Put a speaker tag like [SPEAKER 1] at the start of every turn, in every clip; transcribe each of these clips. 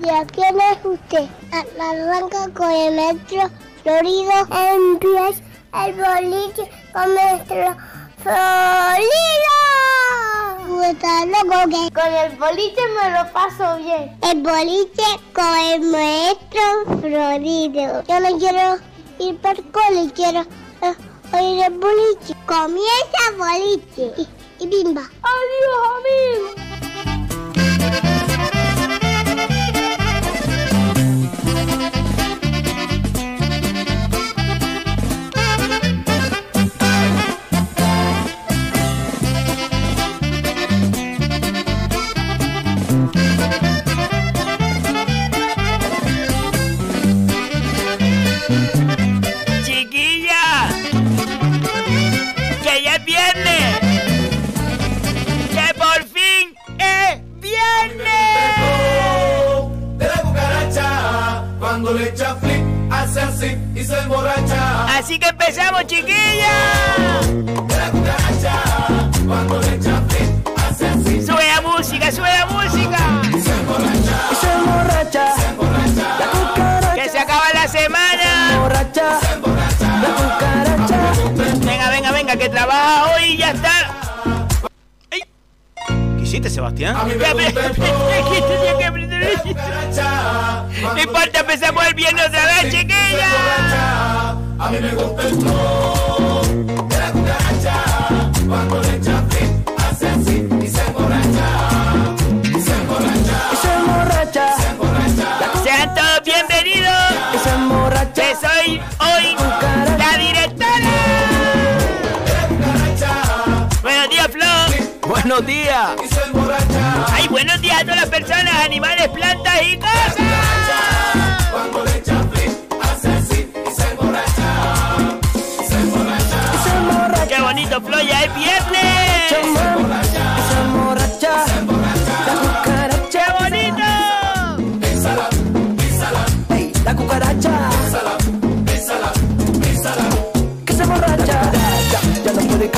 [SPEAKER 1] días, ¿quién es usted? Arranca con el metro florido. Empieza el boliche con nuestro florido. Está loco que con el boliche me lo paso bien. El boliche con el maestro florido. Yo no quiero ir por cole, quiero eh, oír el boliche. Comienza el boliche y, y bimba. Adiós, amigo.
[SPEAKER 2] Se emborracha.
[SPEAKER 3] Así que empezamos, chiquilla.
[SPEAKER 2] La cucaracha. Cuando le echa flip, hace así.
[SPEAKER 3] Sube la música, sube la música.
[SPEAKER 2] Se emborracha.
[SPEAKER 4] Se emborracha,
[SPEAKER 2] Se emborracha.
[SPEAKER 4] la cucaracha,
[SPEAKER 3] Que se acaba la semana.
[SPEAKER 4] emborracha,
[SPEAKER 2] Se emborracha.
[SPEAKER 4] la cucaracha.
[SPEAKER 3] Venga, venga, venga, que trabaja hoy y ya está. Ay. ¿Qué hiciste, Sebastián?
[SPEAKER 2] A mí me gusta el.
[SPEAKER 3] No importa, empezamos el viernes otra vez, chiquilla.
[SPEAKER 2] A mí me gusta el flow de la cucaracha. Cuando le echa hace así y se emborracha. Se emborracha.
[SPEAKER 4] Se emborracha,
[SPEAKER 2] Se emborracha.
[SPEAKER 3] Sean todos bienvenidos.
[SPEAKER 4] se emborracha,
[SPEAKER 3] Que soy hoy Buenos días.
[SPEAKER 2] Y se emborracha.
[SPEAKER 3] Ay, buenos días a todas las personas, animales, plantas y cosas.
[SPEAKER 2] Cuando le echa flip, hace así y se emborracha. Se emborracha.
[SPEAKER 4] Se emborracha,
[SPEAKER 3] Qué bonito, Flo, ya es viernes.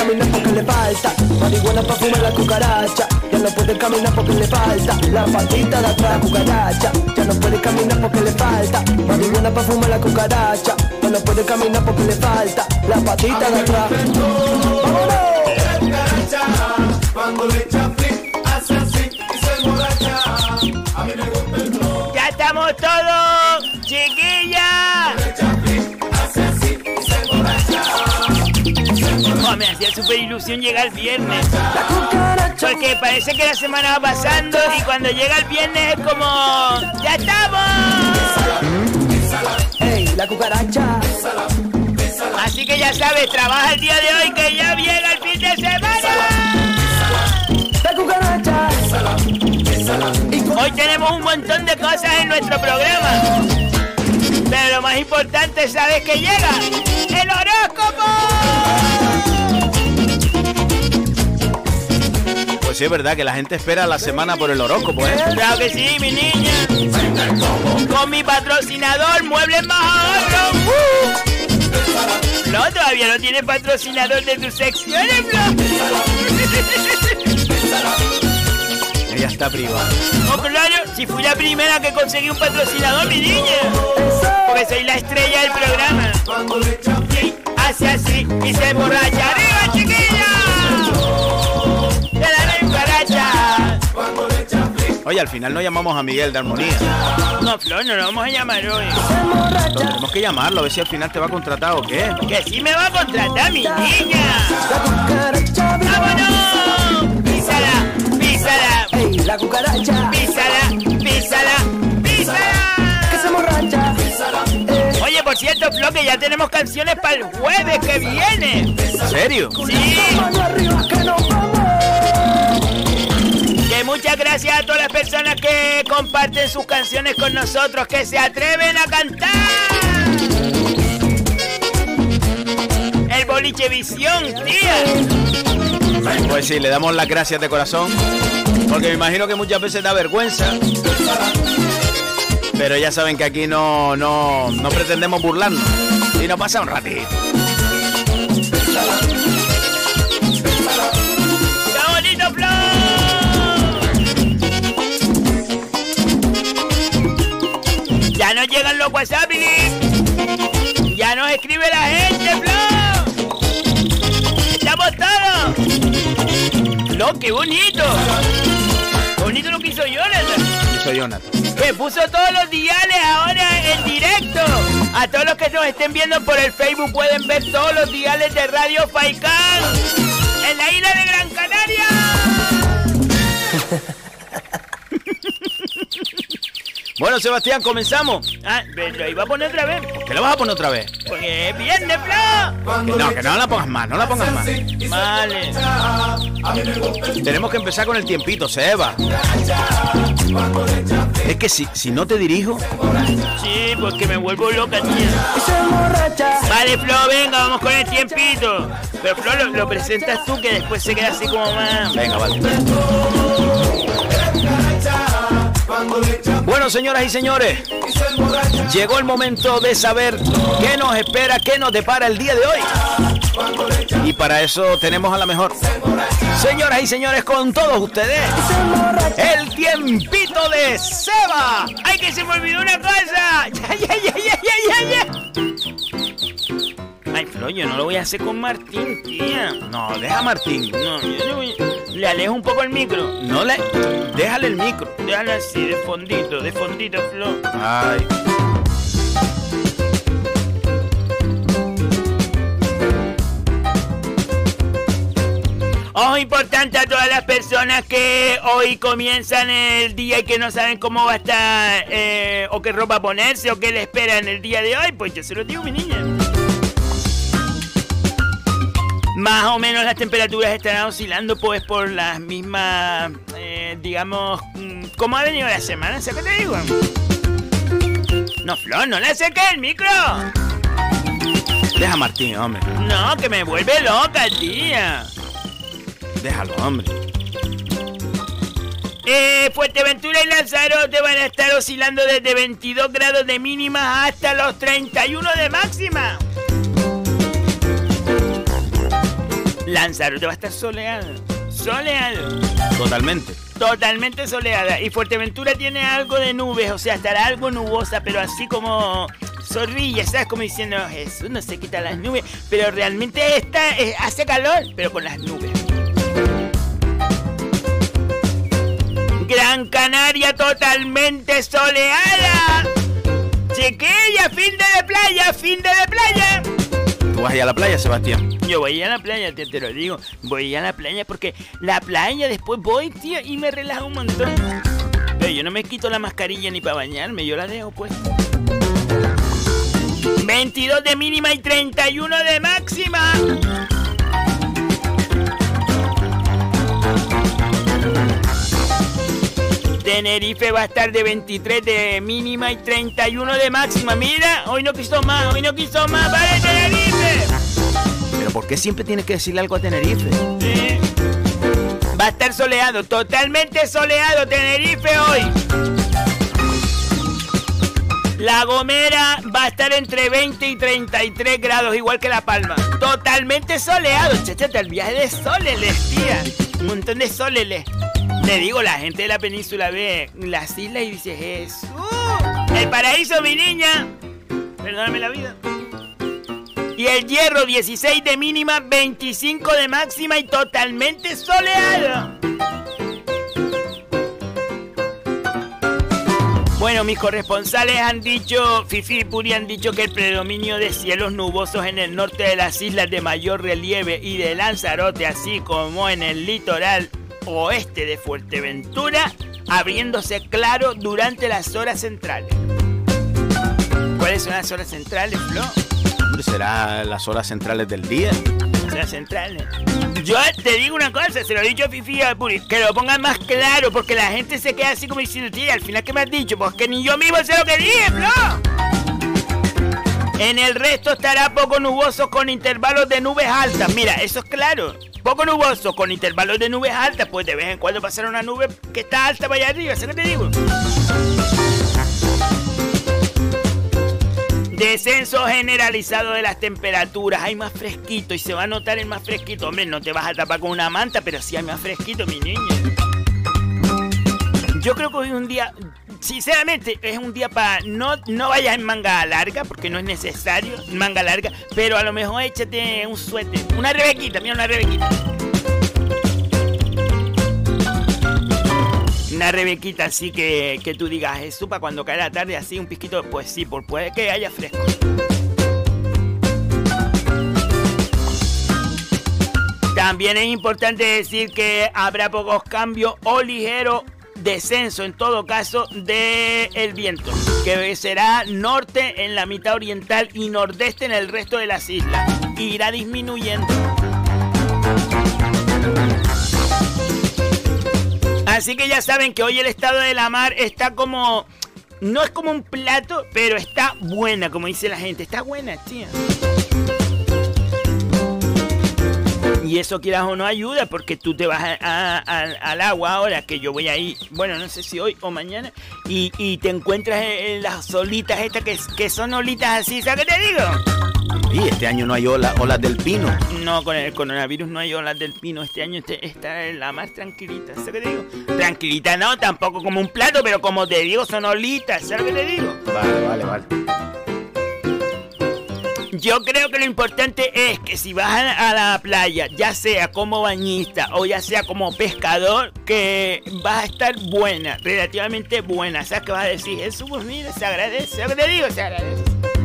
[SPEAKER 4] Caminar porque le falta marihuana para fumar la cucaracha. Ya no puede caminar porque le falta la patita de atrás, cucaracha. Ya no puede caminar porque le falta marihuana para fumar la cucaracha. Ya no puede caminar porque le falta la patita de atrás.
[SPEAKER 2] Cuando le echa flip, hace así y se emborracha. A mí me gusta el.
[SPEAKER 3] ¡Ya estamos todos! ¡Chiquilla! Me hacía súper ilusión llegar el viernes. Porque parece que la semana va pasando y cuando llega el viernes es como... ¡Ya estamos!
[SPEAKER 4] Ey, la cucaracha.
[SPEAKER 3] Así que ya sabes, trabaja el día de hoy que ya llega el fin de semana.
[SPEAKER 4] La cucaracha.
[SPEAKER 3] Hoy tenemos un montón de cosas en nuestro programa. Pero lo más importante, ¿sabes que llega? ¡El horóscopo!
[SPEAKER 5] Sí, es verdad que la gente espera la semana por el horóscopo, ¿eh?
[SPEAKER 3] Claro que sí, mi niña. Con mi patrocinador, Muebles Más Ahorro. ¡Uh! No, todavía no tienes patrocinador de tus secciones, Flo.
[SPEAKER 5] Ella está privada.
[SPEAKER 3] Oh, claro, si fui la primera que conseguí un patrocinador, mi niña. Porque soy la estrella del programa. Hace así y se emborracha. ¡Arriba,
[SPEAKER 5] Oye, al final no llamamos a Miguel de Armonía.
[SPEAKER 3] No, Flor, no lo vamos a llamar hoy.
[SPEAKER 5] Tenemos que llamarlo, a ver si al final te va a contratar o qué.
[SPEAKER 3] Que sí me va a contratar, mi niña. ¡Vámonos! ¡Písala! ¡Písala!
[SPEAKER 4] Ey, la cucaracha.
[SPEAKER 3] ¡Písala! ¡Písala!
[SPEAKER 4] Que se
[SPEAKER 3] ¡Písala!
[SPEAKER 4] emborracha. Eh,
[SPEAKER 3] Oye, por cierto, Flo, que ya tenemos canciones para el jueves que viene.
[SPEAKER 5] ¿En serio?
[SPEAKER 3] Sí, muchas gracias a todas las personas que comparten sus canciones con nosotros, que se atreven a cantar. El boliche visión, tía.
[SPEAKER 5] Pues sí, le damos las gracias de corazón. Porque me imagino que muchas veces da vergüenza. Pero ya saben que aquí no, no, no pretendemos burlarnos. Y nos pasa un ratito.
[SPEAKER 3] Los WhatsApp, Ya nos escribe la gente, Flo. Estamos todos. Flo, qué bonito. Bonito lo que hizo Jonathan.
[SPEAKER 5] Hizo Jonathan.
[SPEAKER 3] Que puso todos los diales ahora en directo. A todos los que nos estén viendo por el Facebook pueden ver todos los diales de Radio Faikán en la isla de Gran Canaria.
[SPEAKER 5] Bueno, Sebastián, comenzamos.
[SPEAKER 3] Ah, lo iba a poner otra vez.
[SPEAKER 5] ¿Por qué lo vas a poner otra vez?
[SPEAKER 3] Porque es viernes, Flo.
[SPEAKER 5] No, que no la pongas más, no la pongas más.
[SPEAKER 3] Vale.
[SPEAKER 5] Tenemos que empezar con el tiempito, Seba. Es que si, si no te dirijo.
[SPEAKER 3] Sí, porque me vuelvo loca, tía. Vale, Flo, venga, vamos con el tiempito. Pero Flo, lo, lo presentas tú que después se queda así como más.
[SPEAKER 5] Venga, vale. Bueno, señoras y señores, llegó el momento de saber qué nos espera, qué nos depara el día de hoy. Y para eso tenemos a la mejor. Señoras y señores, con todos ustedes, el tiempito de Seba.
[SPEAKER 3] ¡Ay, que se me olvidó una cosa! ¡Ya, ya, ya, ya, ya, ya! Ay, Flo, yo no lo voy a hacer con Martín, tía.
[SPEAKER 5] No, deja a Martín.
[SPEAKER 3] No, yo no voy... Le alejo un poco el micro.
[SPEAKER 5] No le... Déjale el micro.
[SPEAKER 3] Déjalo así, de fondito, de fondito, Flo.
[SPEAKER 5] Ay.
[SPEAKER 3] Ojo importante a todas las personas que hoy comienzan el día y que no saben cómo va a estar eh, o qué ropa ponerse o qué le espera en el día de hoy, pues yo se lo digo, mi niña. Más o menos las temperaturas estarán oscilando pues por las mismas, eh, digamos, mm, ¿cómo ha venido la semana? ¿Sabes qué te digo? No, Flor, no le acerques el micro.
[SPEAKER 5] Deja a Martín, hombre.
[SPEAKER 3] No, que me vuelve loca, tía.
[SPEAKER 5] Déjalo, hombre.
[SPEAKER 3] Eh, Fuerteventura y Lanzarote van a estar oscilando desde 22 grados de mínima hasta los 31 de máxima. Lanzarote va a estar soleado. Soleado.
[SPEAKER 5] Totalmente.
[SPEAKER 3] Totalmente soleada. Y Fuerteventura tiene algo de nubes, o sea, estará algo nubosa, pero así como zorrilla, ¿sabes? Como diciendo, Jesús no se quita las nubes, pero realmente está, eh, hace calor, pero con las nubes. Gran Canaria totalmente soleada. Chiquilla, fin de, de playa, fin de, de playa.
[SPEAKER 5] ¿Tú vas a ir a la playa, Sebastián?
[SPEAKER 3] Yo voy a ir a la playa, te, te lo digo. Voy a ir a la playa porque la playa después voy, tío, y me relaja un montón. Pero yo no me quito la mascarilla ni para bañarme, yo la dejo pues. 22 de mínima y 31 de máxima. Tenerife va a estar de 23 de mínima y 31 de máxima. Mira, hoy no quiso más, hoy no quiso más. ¡Vale, Tenerife!
[SPEAKER 5] ¿Pero por qué siempre tienes que decirle algo a Tenerife?
[SPEAKER 3] Va a estar soleado, totalmente soleado Tenerife hoy. La Gomera va a estar entre 20 y 33 grados, igual que La Palma. Totalmente soleado. Chachata, el viaje de soleles, tía. Un montón de soleles. Le digo, la gente de la península ve las islas y dice, Jesús, el paraíso, mi niña. Perdóname la vida. Y el hierro, 16 de mínima, 25 de máxima y totalmente soleado. Bueno, mis corresponsales han dicho, Fifi y Puri han dicho que el predominio de cielos nubosos en el norte de las islas de mayor relieve y de Lanzarote, así como en el litoral oeste de Fuerteventura, abriéndose claro durante las horas centrales. ¿Cuáles son las horas centrales, Flo?
[SPEAKER 5] Será las horas centrales del día.
[SPEAKER 3] Horas centrales. Yo te digo una cosa, se lo he dicho a Fifi a Puri, que lo pongan más claro, porque la gente se queda así como diciendo, tía, al final, ¿qué me has dicho? Pues que ni yo mismo sé lo que dije, Flo. En el resto estará poco nuboso con intervalos de nubes altas. Mira, eso es claro. Poco nuboso con intervalos de nubes altas, pues de vez en cuando pasará una nube que está alta para allá arriba, ¿sabes qué te digo? Descenso generalizado de las temperaturas, hay más fresquito y se va a notar el más fresquito. Hombre, no te vas a tapar con una manta, pero sí hay más fresquito, mi niña. Yo creo que hoy un día sinceramente, es un día para. No, no vayas en manga larga, porque no es necesario manga larga, pero a lo mejor échate un suéter. Una rebequita, mira, una rebequita. Una rebequita así que, que tú digas, Jesús, para cuando cae la tarde, así un pisquito, pues sí, por puede que haya fresco. También es importante decir que habrá pocos cambios o ligero descenso en todo caso del el viento, que será norte en la mitad oriental y nordeste en el resto de las islas. Irá disminuyendo. Así que ya saben que hoy el estado de la mar está como... No es como un plato, pero está buena, como dice la gente. Está buena, tía. Y eso quieras o no ayuda porque tú te vas al agua ahora que yo voy ahí, bueno, no sé si hoy o mañana, y, te encuentras en, las olitas estas que, que son olitas así, ¿sabes qué te digo?
[SPEAKER 5] Y este año no hay olas del pino.
[SPEAKER 3] No, con el coronavirus no hay olas del pino. Este año este, está la más tranquilita. ¿Sabes qué te digo? Tranquilita no, tampoco como un plato, pero como te digo, son olitas. ¿Sabes qué te digo?
[SPEAKER 5] Vale, vale, vale.
[SPEAKER 3] Yo creo que lo importante es que si vas a la playa, ya sea como bañista o ya sea como pescador, que vas a estar buena, relativamente buena. O sea, que vas a decir, pues mira, se agradece. ¿Lo que te digo? Se agradece.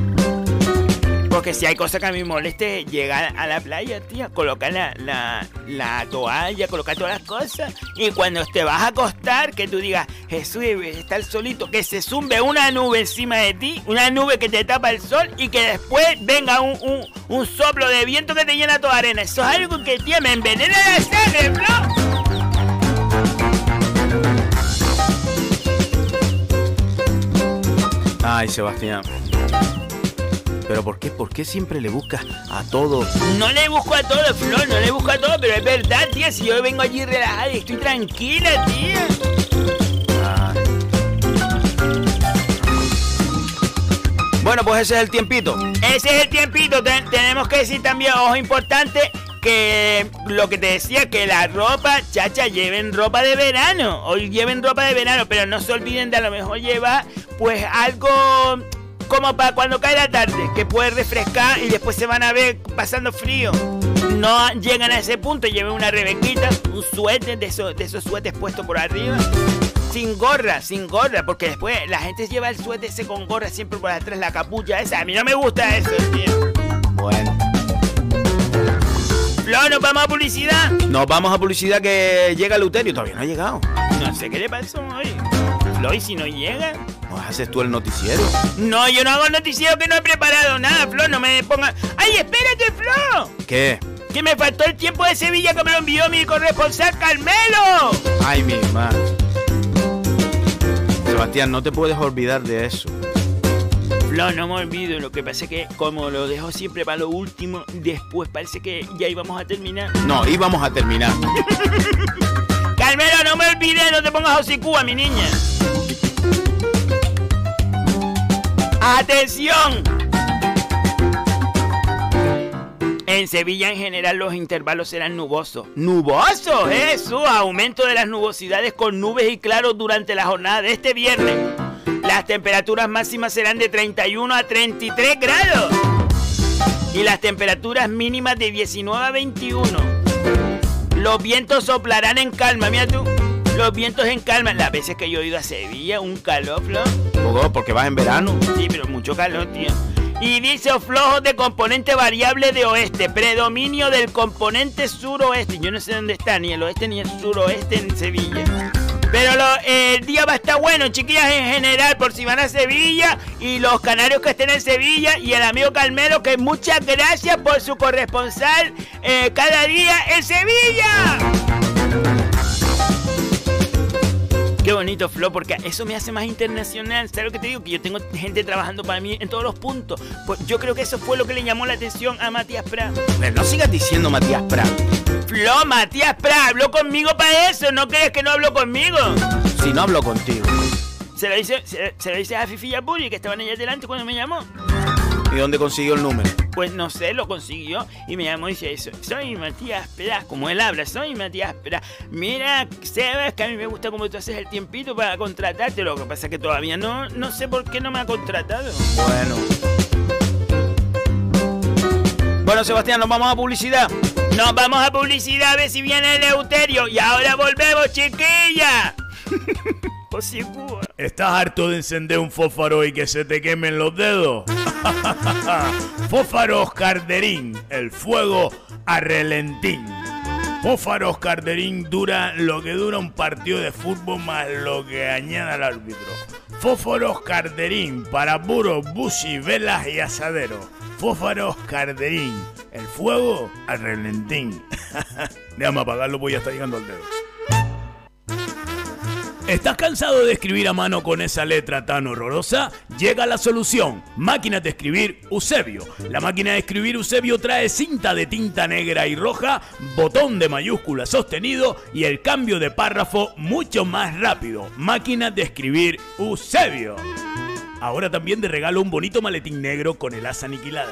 [SPEAKER 3] Porque si hay cosas que a mí me moleste, llegar a la playa, tía, colocar la, la, toalla, colocar todas las cosas. Y cuando te vas a acostar, que tú digas, Jesús, está el solito, que se zumbe una nube encima de ti, una nube que te tapa el sol y que después venga un, un, soplo de viento que te llena toda arena. Eso es algo que, tía, me envenena la sangre, bro.
[SPEAKER 5] Ay, Sebastián. ¿Pero por qué? ¿Por qué siempre le buscas a todo?
[SPEAKER 3] No le busco a todo, Flor, no le busco a todo, pero es verdad, tía, si yo vengo allí relajada y estoy tranquila, tía. Ah.
[SPEAKER 5] Bueno, pues ese es el tiempito.
[SPEAKER 3] Ese es el tiempito. tenemos que decir también, ojo importante, que lo que te decía, que la ropa, chacha, lleven ropa de verano. Hoy lleven ropa de verano, pero no se olviden de a lo mejor llevar pues algo como para cuando cae la tarde, que puede refrescar y después se van a ver pasando frío. No llegan a ese punto, lleven una rebequita, un suéter de esos, de esos suéteres puestos por arriba. Sin gorra, sin gorra, porque después la gente lleva el suéter ese con gorra siempre por atrás, la capucha esa. A mí no me gusta eso, tío.
[SPEAKER 5] Bueno.
[SPEAKER 3] Flo, ¿nos vamos a publicidad?
[SPEAKER 5] Nos vamos a publicidad que llega el Luterio, todavía no ha llegado.
[SPEAKER 3] No sé qué le pasó hoy. Flo, ¿y si no llega?
[SPEAKER 5] haces tú el noticiero?
[SPEAKER 3] No, yo no hago el noticiero que no he preparado nada, Flo. No me ponga. ¡Ay, espérate, Flo!
[SPEAKER 5] ¿Qué?
[SPEAKER 3] Que me faltó el tiempo de Sevilla que me lo envió mi corresponsal Carmelo.
[SPEAKER 5] Ay, mi madre. Sebastián, no te puedes olvidar de eso.
[SPEAKER 3] Flo, no me olvido. Lo que pasa es que, como lo dejo siempre para lo último, después parece que ya íbamos a terminar.
[SPEAKER 5] No, íbamos a terminar.
[SPEAKER 3] Carmelo, no me olvides, no te pongas hocicúa, mi niña. ¡Atención! En Sevilla en general los intervalos serán nubosos. ¡Nubosos! Eso, aumento de las nubosidades con nubes y claros durante la jornada de este viernes. Las temperaturas máximas serán de 31 a 33 grados. Y las temperaturas mínimas de 19 a 21. Los vientos soplarán en calma, mira tú. Los vientos en calma. Las veces que yo he ido a Sevilla, un calor, Flo.
[SPEAKER 5] porque vas en verano.
[SPEAKER 3] Sí, pero mucho calor, tío. Y dice flojos de componente variable de oeste, predominio del componente suroeste. Yo no sé dónde está, ni el oeste ni el suroeste en Sevilla. Pero el día va a estar bueno, chiquillas, en general, por si van a Sevilla y los canarios que estén en Sevilla y el amigo Calmero, que muchas gracias por su corresponsal eh, cada día en Sevilla. Qué bonito, Flo, porque eso me hace más internacional. ¿Sabes lo que te digo? Que yo tengo gente trabajando para mí en todos los puntos. Pues yo creo que eso fue lo que le llamó la atención a Matías Prat.
[SPEAKER 5] Pero no sigas diciendo Matías Prat.
[SPEAKER 3] Flo, Matías Prat, habló conmigo para eso. ¿No crees que no habló conmigo?
[SPEAKER 5] Si no habló contigo.
[SPEAKER 3] Se lo dice, se, lo dice a Fifi y a que estaban allá adelante cuando me llamó.
[SPEAKER 5] ¿Y dónde consiguió el número?
[SPEAKER 3] Pues no sé, lo consiguió y me llamó y dice eso. Soy Matías Pérez, como él habla, soy Matías Pérez. Mira, Sebas, que a mí me gusta cómo tú haces el tiempito para contratarte. Lo que pasa es que todavía no, no sé por qué no me ha contratado.
[SPEAKER 5] Bueno. Bueno, Sebastián, nos vamos a publicidad.
[SPEAKER 3] Nos vamos a publicidad a ver si viene el Euterio. Y ahora volvemos, chiquilla.
[SPEAKER 6] ¿Estás harto de encender un fósforo y que se te quemen los dedos? Fósforos Carderín, el fuego a relentín. Fósforos Carderín dura lo que dura un partido de fútbol más lo que añada el árbitro. Fósforos Carderín para puros, bushi, velas y asadero. Fósforos Carderín, el fuego a relentín. Déjame apagarlo, pues ya está llegando al dedo. ¿Estás cansado de escribir a mano con esa letra tan horrorosa? Llega la solución. Máquina de escribir Eusebio. La máquina de escribir Eusebio trae cinta de tinta negra y roja, botón de mayúscula sostenido y el cambio de párrafo mucho más rápido. Máquina de escribir Eusebio. Ahora también de regalo un bonito maletín negro con el asa aniquilada.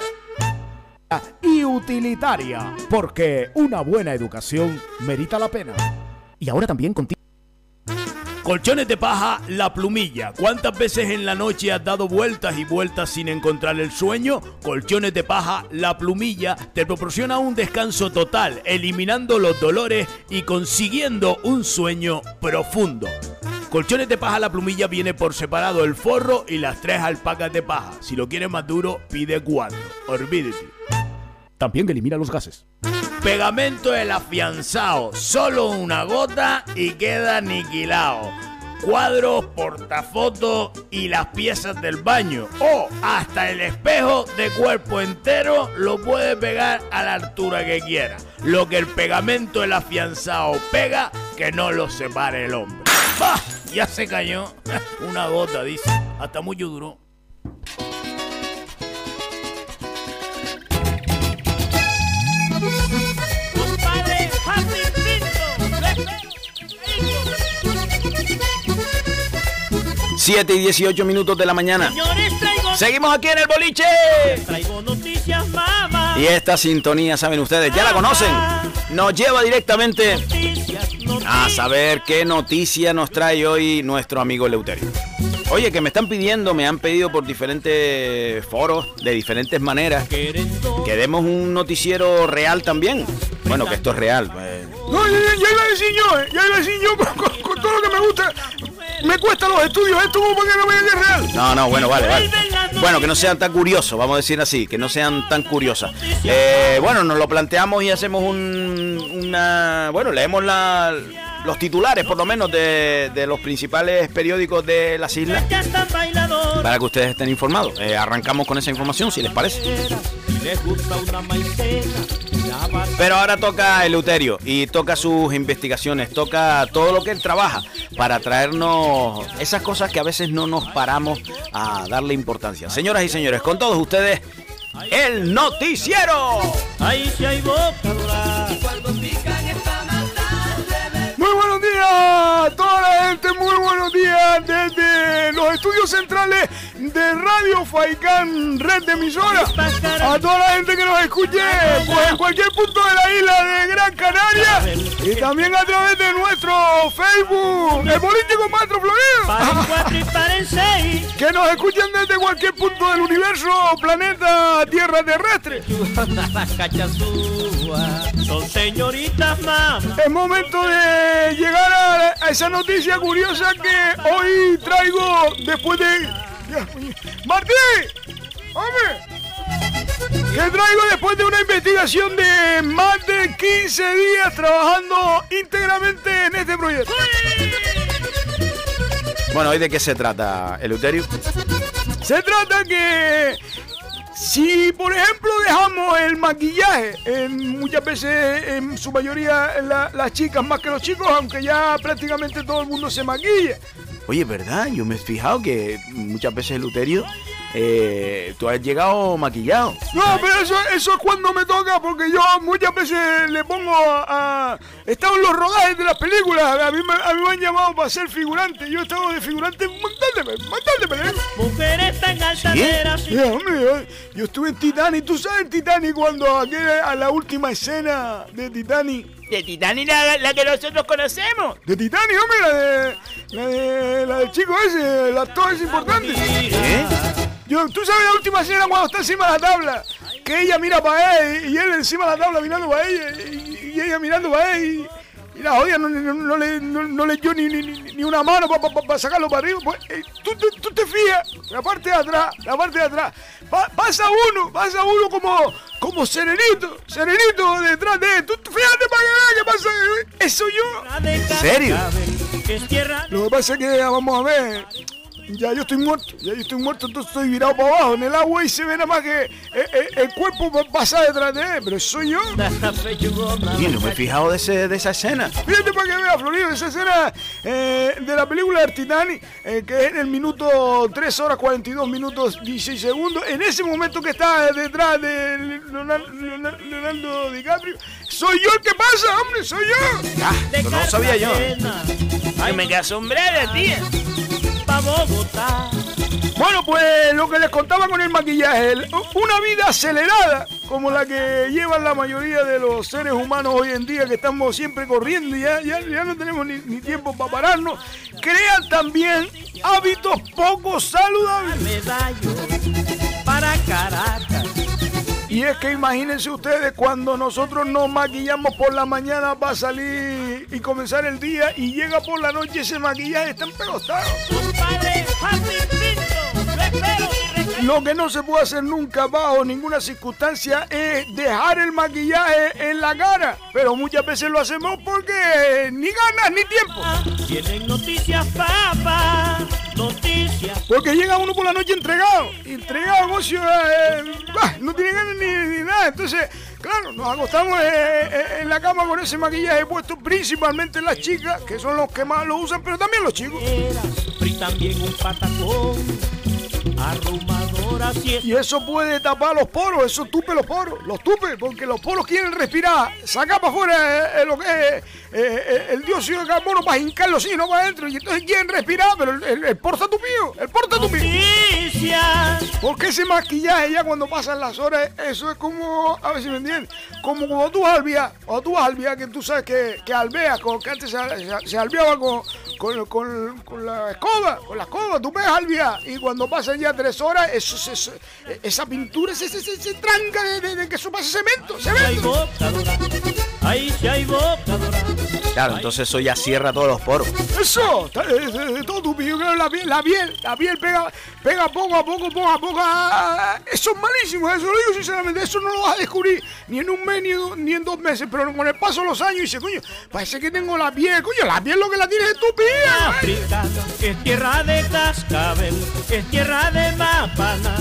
[SPEAKER 7] y utilitaria, porque una buena educación merita la pena. Y ahora también contigo.
[SPEAKER 6] Colchones de paja, la plumilla. ¿Cuántas veces en la noche has dado vueltas y vueltas sin encontrar el sueño? Colchones de paja, la plumilla te proporciona un descanso total, eliminando los dolores y consiguiendo un sueño profundo. Colchones de paja, la plumilla viene por separado el forro y las tres alpacas de paja. Si lo quieres más duro, pide cuatro. Olvídate.
[SPEAKER 7] También elimina los gases.
[SPEAKER 6] Pegamento el afianzado, solo una gota y queda aniquilado. Cuadros, portafotos y las piezas del baño. O hasta el espejo de cuerpo entero lo puede pegar a la altura que quiera. Lo que el pegamento el afianzado pega, que no lo separe el hombre. ¡Bah! Ya se cayó. Una gota, dice. Hasta mucho duró.
[SPEAKER 5] 7 y 18 minutos de la mañana.
[SPEAKER 3] Señores, traigo,
[SPEAKER 5] Seguimos aquí en el boliche.
[SPEAKER 3] traigo noticias, mamá.
[SPEAKER 5] Y esta sintonía, saben ustedes, ya la conocen. Nos lleva directamente
[SPEAKER 3] Noticias,
[SPEAKER 5] a saber qué noticia nos trae hoy nuestro amigo Leuterio. Oye, que me están pidiendo, me han pedido por diferentes foros, de diferentes maneras, que demos un noticiero real también. Bueno, que esto es real. pues.
[SPEAKER 6] No, ya, ya- iba a decir yo, eh, ya iba a decir yo con, con- con todo lo que me gusta. Me cuesta los estudios, esto como para que no me real.
[SPEAKER 5] No, no, bueno, vale, vale. Bueno, que no sean tan curiosos, vamos a decir así, que no sean tan curiosas. Eh, bueno, nos lo planteamos y hacemos un, una... Bueno, leemos la, los titulares, por lo menos, de, de los principales periódicos de las islas, para que ustedes estén informados. Eh, arrancamos con esa información, si les parece.
[SPEAKER 3] Les gusta una maicena.
[SPEAKER 5] Pero ahora toca Eleuterio y toca sus investigaciones, toca todo lo que él trabaja para traernos esas cosas que a veces no nos paramos a darle importancia. Señoras y señores, con todos ustedes, el noticiero.
[SPEAKER 3] Ahí hay
[SPEAKER 6] buenos días a toda la gente, muy buenos días desde los estudios centrales de Radio Faicán, red de emisoras. A toda la gente que nos escuche pues, en cualquier punto de la isla de Gran Canaria y también a través de nuestro Facebook, el político Maestro Florido. Que nos escuchen desde cualquier punto del universo, planeta, tierra terrestre.
[SPEAKER 3] Son señoritas.
[SPEAKER 6] Es momento de llegar a, a esa noticia curiosa que hoy traigo después de... ¡Martín! ¡Hombre! Que traigo después de una investigación de más de 15 días trabajando íntegramente en este proyecto.
[SPEAKER 5] Bueno, ¿hoy de qué se trata, Eleuterio?
[SPEAKER 6] Se trata que si, por ejemplo, dejamos el maquillaje, en muchas veces, en su mayoría, la- las chicas más que los chicos, aunque ya prácticamente todo el mundo se maquilla.
[SPEAKER 5] Oye, ¿verdad? Yo me he fijado que muchas veces Eleuterio eh, tú has llegado maquillado.
[SPEAKER 8] No, pero eso, eso es cuando me toca, porque yo muchas veces le pongo a... a- en los rodajes de las películas, a mí, me, a mí me han llamado para ser figurante, yo he estado de figurante un montón de veces, un montón de veces.
[SPEAKER 9] Mujeres tan altaneras.
[SPEAKER 8] Sí, hombre, yo, yo estuve en Titanic, ¿tú sabes Titanic cuando aquel- a la última escena de Titanic?
[SPEAKER 3] De Titanic, la, la que nosotros conocemos.
[SPEAKER 8] De Titanic, hombre, la de, la de, la del chico ese, el actor es importante. Yo, ¿Tú sabes la última escena cuando está encima de la tabla? Que ella mira para él y él encima de la tabla mirando para ella y, y ella mirando para él y, y la jodida no, no- no le, no, le dio ni, ni, ni- una mano para sacarlo para arriba. Pues, eh, tú, tú- tú te fijas, la parte de atrás, la parte de atrás, pa- pasa uno, pasa uno como, como serenito, serenito detrás de él. Tú, fíjate para que qué pasa, eh, eso yo.
[SPEAKER 9] ¿En
[SPEAKER 5] serio?
[SPEAKER 8] Lo que pasa es que, vamos a ver, ya yo estoy muerto, ya yo estoy muerto, entonces estoy virado para abajo en el agua y se ve nada más que eh, eh, el, cuerpo pa- pasa detrás de él, pero soy yo.
[SPEAKER 5] Y no me he fijado de, ese, de esa escena.
[SPEAKER 8] Fíjate para que veas, Florido, esa escena eh, de la película del Titanic, eh, que es en el minuto 3 horas 42 minutos 16 segundos, en ese momento que está detrás de Leonardo, DiCaprio, soy yo el que pasa, hombre, soy yo.
[SPEAKER 5] Ah, no lo sabía yo.
[SPEAKER 3] Ay, me quedé asombrada, tía.
[SPEAKER 9] Bogotá.
[SPEAKER 8] Bueno, pues lo que les contaba con el maquillaje, una vida acelerada como la que llevan la mayoría de los seres humanos hoy en día, que estamos siempre corriendo y ya, ya, ya no tenemos ni, ni tiempo para pararnos, crean también hábitos poco saludables.
[SPEAKER 9] Para Caracas.
[SPEAKER 8] Y es que imagínense ustedes cuando nosotros nos maquillamos por la mañana para salir y comenzar el día y llega por la noche ese maquillaje está empegostado.
[SPEAKER 9] Lo
[SPEAKER 8] que no se puede hacer nunca bajo ninguna circunstancia es dejar el maquillaje en la cara. Pero muchas veces lo hacemos porque ni ganas ni tiempo.
[SPEAKER 9] Tienen noticias, papá. Noticias.
[SPEAKER 8] Porque llega uno por la noche entregado. Entregado, eh, bah, no tiene ganas ni, ni nada. Entonces, claro, nos acostamos eh, eh, en la cama con ese maquillaje puesto principalmente las chicas, que son los que más lo usan, pero también los chicos.
[SPEAKER 9] Era, y también un patacón. Arrumadora, si es
[SPEAKER 8] Y eso puede tapar los poros, eso tupe los poros, los tupe, porque los poros quieren respirar, sacar para afuera es eh, eh, el dióxido de carbono para hincarlo así, no para adentro, y entonces quieren respirar, pero el, el, el poro está tupido, el poro está tupido. Porque ese maquillaje ya cuando pasan las horas, eso es como, a ver si me entienden, como cuando tú vas a alvear, o tú vas que tú sabes que, que que antes se, se, se alveaba con, con, con- con la escoba, con la escoba, tú ves a alvear, y cuando pasan ya tres horas, eso, se- se- esa pintura se, se, se- se tranca de, de- de que eso pasa cemento, cemento.
[SPEAKER 9] Ahí sí hay.
[SPEAKER 5] Claro, entonces eso ya cierra todos los poros.
[SPEAKER 8] Eso, es- es- es todo tupido, claro, la piel, la piel, la piel pega, pega poco a poco, poco a poco. ah, Eso es malísimo, eso lo digo sinceramente, eso no lo vas a descubrir ni en un mes ni, ni en dos meses, pero con el paso de los años dice, coño, parece que tengo la piel, coño, la piel lo que la tienes es tu piel.
[SPEAKER 9] África es tierra de cascabel, es tierra de mapana.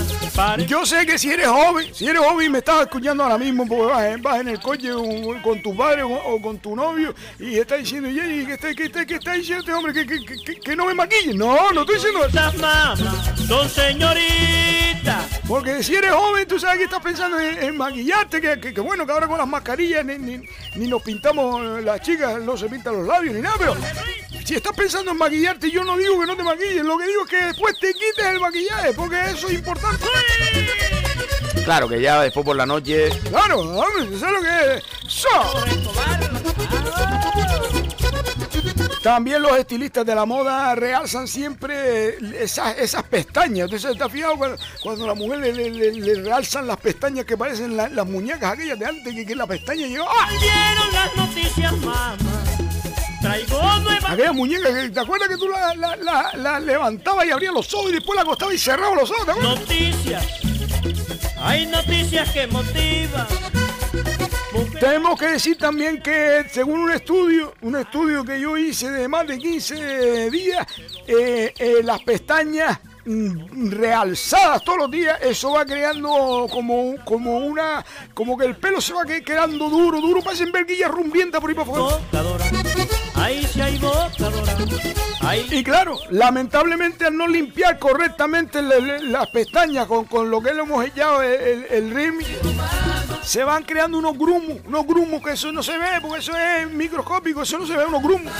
[SPEAKER 8] Yo sé que si eres joven, si eres joven y me estás escuchando ahora mismo, porque vas, en- vas en el coche con, con tu padre o, con tu novio y está diciendo, ¿y qué está, qué está, qué está diciendo este hombre? Que, que, que- que no me maquille. No, no estoy diciendo eso.
[SPEAKER 9] Estas mamas son señoritas.
[SPEAKER 8] Porque si eres joven, tú sabes que estás pensando en, en maquillarte, que, bueno, que ahora con las mascarillas ni, ni- ni nos pintamos, las chicas no se pintan los labios ni nada, pero si estás pensando en maquillarte, yo no digo que no te maquilles, lo que digo es que después te quites el maquillaje, porque eso es importante.
[SPEAKER 5] Claro que ya después por la noche.
[SPEAKER 8] Claro, hombre, ¿sabes lo que es? So. También los estilistas de la moda realzan siempre esas, esas pestañas. Entonces, ¿estás fijado cuando, cuando a la mujer le, le- le- le realzan las pestañas que parecen la- las muñecas aquellas de antes, que, que la pestaña llegó. ¡Ah!
[SPEAKER 9] Las noticias, mamá. Traigo nueva.
[SPEAKER 8] Aquella muñeca que te acuerdas que tú la, la- la- la levantabas y abrías los ojos y después la acostabas y cerrabas los ojos, ¿te acuerdas?
[SPEAKER 9] Noticias. Hay noticias que motivan.
[SPEAKER 8] Tenemos que decir también que según un estudio, un estudio que yo hice de más de 15 días, eh, eh, las pestañas mm, realzadas todos los días, eso va creando como, como una, como que el pelo se va que- quedando duro, duro, parecen verguillas rumbientas por ahí para afuera. Y claro, lamentablemente al no limpiar correctamente las pestañas con, con lo que le hemos echado el, el, rímel, se van creando unos grumos, unos grumos que eso no se ve, porque eso es microscópico, eso no se ve, unos grumos.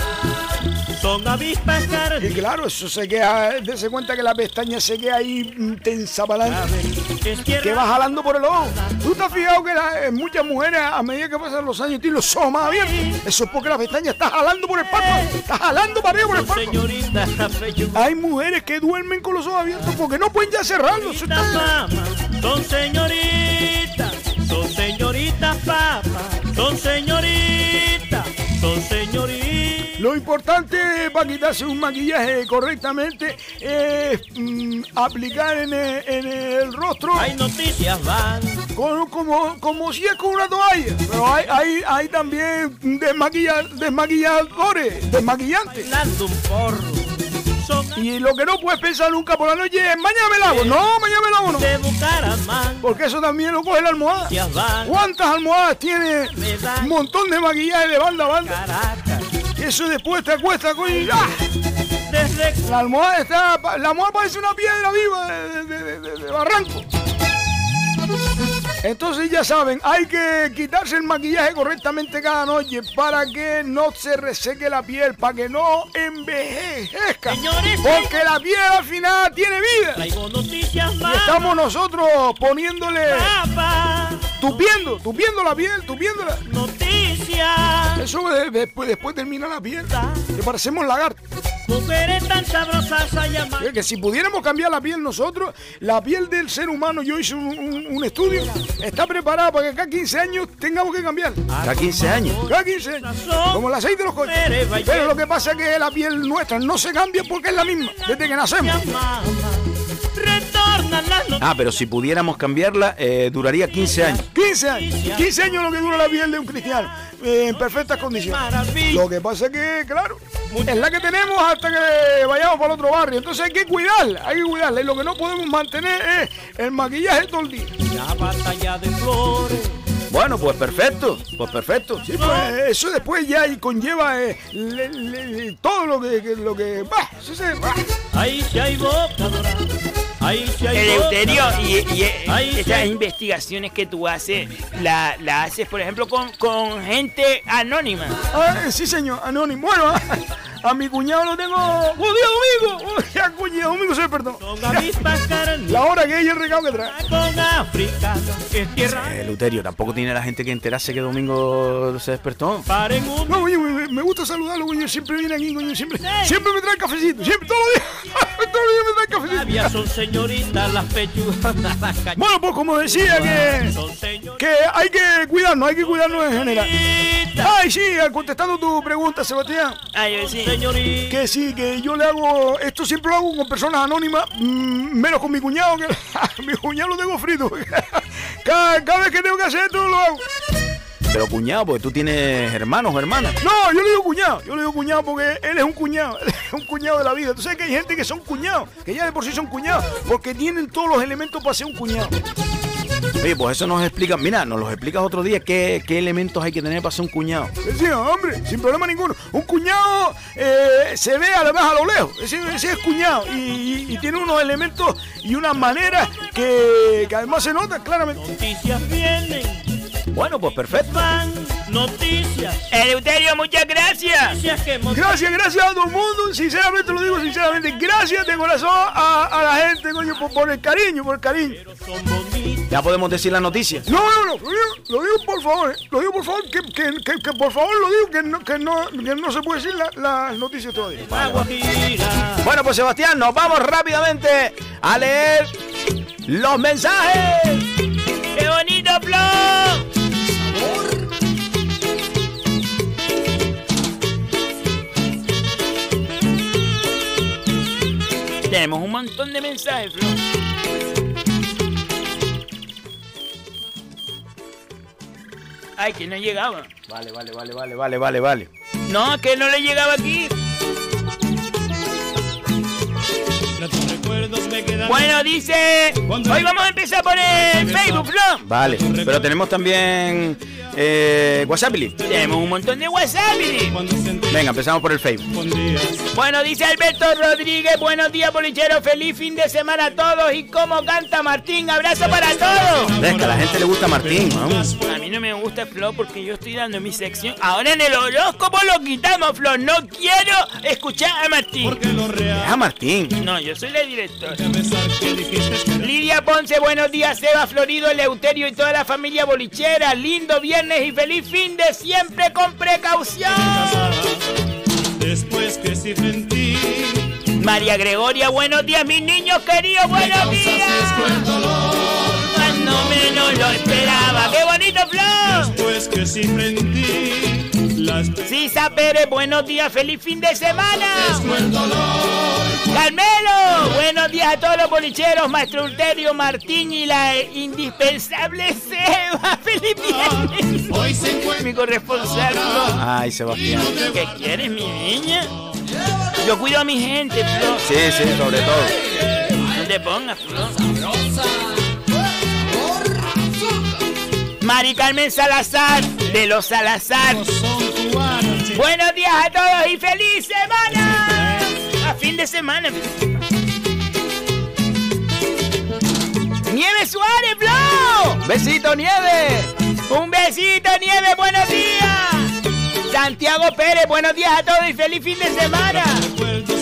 [SPEAKER 9] Son avispas
[SPEAKER 8] Y claro, eso se queda, dése cuenta que la pestaña se queda ahí tensa para adelante. Que va jalando por el ojo. ¿Tú te has fijado que la- eh, muchas mujeres a medida que pasan los años tienen los ojos más abiertos? Eso es porque la pestaña está jalando por el párpado. Está jalando para arriba por el
[SPEAKER 9] pechugas.
[SPEAKER 8] Hay mujeres que duermen con los ojos abiertos porque no pueden ya cerrarlos.
[SPEAKER 9] Señoritas fama. Son señoritas. Son señoritas.
[SPEAKER 8] Lo importante para quitarse un maquillaje correctamente es mm, aplicar en el, en el rostro
[SPEAKER 9] Hay noticias van.
[SPEAKER 8] con- como, como si es con una toalla. Pero hay, hay, hay también desmaquilla- desmaquilladores, desmaquillantes.
[SPEAKER 9] Bailando un porro.
[SPEAKER 8] Y lo que no puedes pensar nunca por la noche es mañana me lavo. No, mañana me lavo no. Porque eso también lo coge la almohada. ¿Cuántas almohadas tiene un montón de maquillaje de banda a banda? Y eso después te acuesta con ¡ah! La almohada está. La almohada parece una piedra viva de, de- de- de- de barranco. Entonces ya saben, hay que quitarse el maquillaje correctamente cada noche para que no se reseque la piel, para que no envejezca.
[SPEAKER 9] Señores,
[SPEAKER 8] Porque la piel al final tiene vida.
[SPEAKER 9] traigo noticias
[SPEAKER 8] Y estamos nosotros poniéndole,
[SPEAKER 9] Papá.
[SPEAKER 8] tupiendo, tupiendo la piel, tupiéndola.
[SPEAKER 9] Noticias.
[SPEAKER 8] Eso de- después, después termina la piel, que parecemos lagartos.
[SPEAKER 9] Tan.
[SPEAKER 8] Es que si pudiéramos cambiar la piel nosotros, la piel del ser humano, yo hice un, un- un estudio, está preparada para que cada 15 años tengamos que cambiar.
[SPEAKER 5] Cada 15 años.
[SPEAKER 8] Cada 15 años. Como el aceite de los coches. Pero lo que pasa es que la piel nuestra no se cambia porque es la misma, desde que nacemos.
[SPEAKER 5] Ah, pero si pudiéramos cambiarla, eh, duraría 15 años.
[SPEAKER 8] 15 años. 15 años lo que dura la piel de un cristiano. eh, en perfectas condiciones. Lo que pasa es que, claro, es la que tenemos hasta que vayamos para el otro barrio. Entonces hay que cuidarla, hay que cuidarla. Y lo que no podemos mantener es el maquillaje todo el día.
[SPEAKER 9] La batalla de flores.
[SPEAKER 5] Bueno, pues perfecto, pues perfecto.
[SPEAKER 8] Sí, pues eso después ya y conlleva eh, le- le- le- todo lo que, lo que bah, eso se- bah.
[SPEAKER 9] Ahí sí hay boca dorada. Ahí sí hay boca
[SPEAKER 3] Eleuterio,
[SPEAKER 9] dorada.
[SPEAKER 3] y, y
[SPEAKER 9] sí hay-
[SPEAKER 3] investigaciones que tú haces, la, la haces, por ejemplo, con, con gente anónima.
[SPEAKER 8] Ah, sí, señor, anónimo. Bueno, a, mi cuñado lo tengo. ¡Oh, día domingo! ¡Oh, ya, cuñado domingo se perdón! La hora que ella el recado que trae.
[SPEAKER 9] Con africana. Es tierra.
[SPEAKER 5] Eh, Luterio, tampoco tiene la gente que enterarse que domingo se despertó.
[SPEAKER 8] No, coño, me, me gusta saludarlo, coño. Siempre viene aquí, coño. Siempre, siempre me trae cafecito. Siempre, todos los días. todos los días me trae cafecito.
[SPEAKER 9] Todavía son señoritas las pechugas.
[SPEAKER 8] Bueno, pues como decía que,
[SPEAKER 9] Son señoritas.
[SPEAKER 8] que hay que cuidarnos, hay que cuidarnos en general. Ay, sí, contestando tu pregunta, Sebastián.
[SPEAKER 3] Ay, sí.
[SPEAKER 9] Señorita.
[SPEAKER 8] Que sí, que yo le hago, esto siempre lo hago con personas anónimas, mm, menos con mi cuñado, que mi cuñado lo tengo frito. Cada, cada vez que tengo que hacer esto lo hago.
[SPEAKER 5] Pero cuñado, porque tú tienes hermanos o hermanas.
[SPEAKER 8] No, yo le digo cuñado, yo le digo cuñado porque él es un cuñado, él es un cuñado de la vida. Tú sabes que hay gente que son cuñados, que ya de por sí son cuñados, porque tienen todos los elementos para ser un cuñado.
[SPEAKER 5] Oye, pues eso nos explica, mira, nos lo explicas otro día, qué, qué elementos hay que tener para ser un cuñado.
[SPEAKER 8] Sí, hombre, sin problema ninguno. Un cuñado eh, se ve además a lo lejos. Ese, ese es cuñado y, y- y tiene unos elementos y unas maneras que, que además se notan claramente.
[SPEAKER 9] Noticias vienen.
[SPEAKER 5] Bueno, pues perfecto.
[SPEAKER 9] Van. Noticias.
[SPEAKER 3] Eleuterio, muchas gracias.
[SPEAKER 9] Noticias que.
[SPEAKER 8] Gracias, gracias a todo el mundo. Sinceramente lo digo sinceramente. Gracias de corazón a, a la gente, coño, por, por el cariño, por el cariño.
[SPEAKER 5] Ya podemos decir la noticia.
[SPEAKER 8] No, no, no, lo digo, lo digo por favor, eh, lo digo por favor, que, que, que, que por favor lo digo, que no, que no, que no se puede decir la- las noticias todavía.
[SPEAKER 5] Bueno, pues Sebastián, nos vamos rápidamente a leer los mensajes.
[SPEAKER 3] ¡Qué bonito, Flo! Tenemos un montón de mensajes, Flo. Ay, que no llegaba.
[SPEAKER 5] Vale, vale, vale, vale, vale, vale, vale.
[SPEAKER 3] No, que no le llegaba aquí. Bueno, dice. Hoy vamos a empezar por el Facebook, Flo.
[SPEAKER 5] Vale, pero tenemos también Eh, WhatsApp.
[SPEAKER 3] Tenemos un montón de WhatsApp.
[SPEAKER 5] Venga, empezamos por el Facebook.
[SPEAKER 3] Bueno, dice Alberto Rodríguez, buenos días, bolichero, feliz fin de semana a todos. ¿Y cómo canta Martín? Abrazo para todos.
[SPEAKER 5] Es que a la gente le gusta Martín, vamos.
[SPEAKER 3] A mí no me gusta Flo porque yo estoy dando mi sección. Ahora en el horóscopo lo quitamos, Flo. No quiero escuchar a Martín.
[SPEAKER 5] Es a Martín.
[SPEAKER 3] No, yo soy la directora. Lidia Ponce, buenos días, Seba Florido, Eleuterio y toda la familia bolichera. Lindo viernes y feliz fin de siempre con precaución.
[SPEAKER 9] Después que sí en ti.
[SPEAKER 3] María Gregoria, buenos días, mis niños queridos, buenos días. Cuando menos lo esperaba. ¡Qué bonito, Flo!
[SPEAKER 9] Después que ti. Las
[SPEAKER 3] Sisa Pérez, buenos días, feliz fin de semana. Carmelo, buenos días a todos los bolicheros, Maestro Ulterio, Martín y la indispensable Seba. ¡Feliz viernes! Mi corresponsal.
[SPEAKER 5] Ay, Sebastián.
[SPEAKER 3] ¿Qué quieres, mi niña? Yo cuido a mi gente, Flo.
[SPEAKER 5] Sí, sí, sobre todo.
[SPEAKER 3] No te pongas, Flo. Mari Carmen Salazar, de los Salazar. Buenos días a todos y feliz semana. A fin de semana. Nieve Suárez, Flo.
[SPEAKER 5] Besito, Nieve.
[SPEAKER 3] Un besito, Nieve, buenos días. Santiago Pérez, buenos días a todos y feliz fin de semana.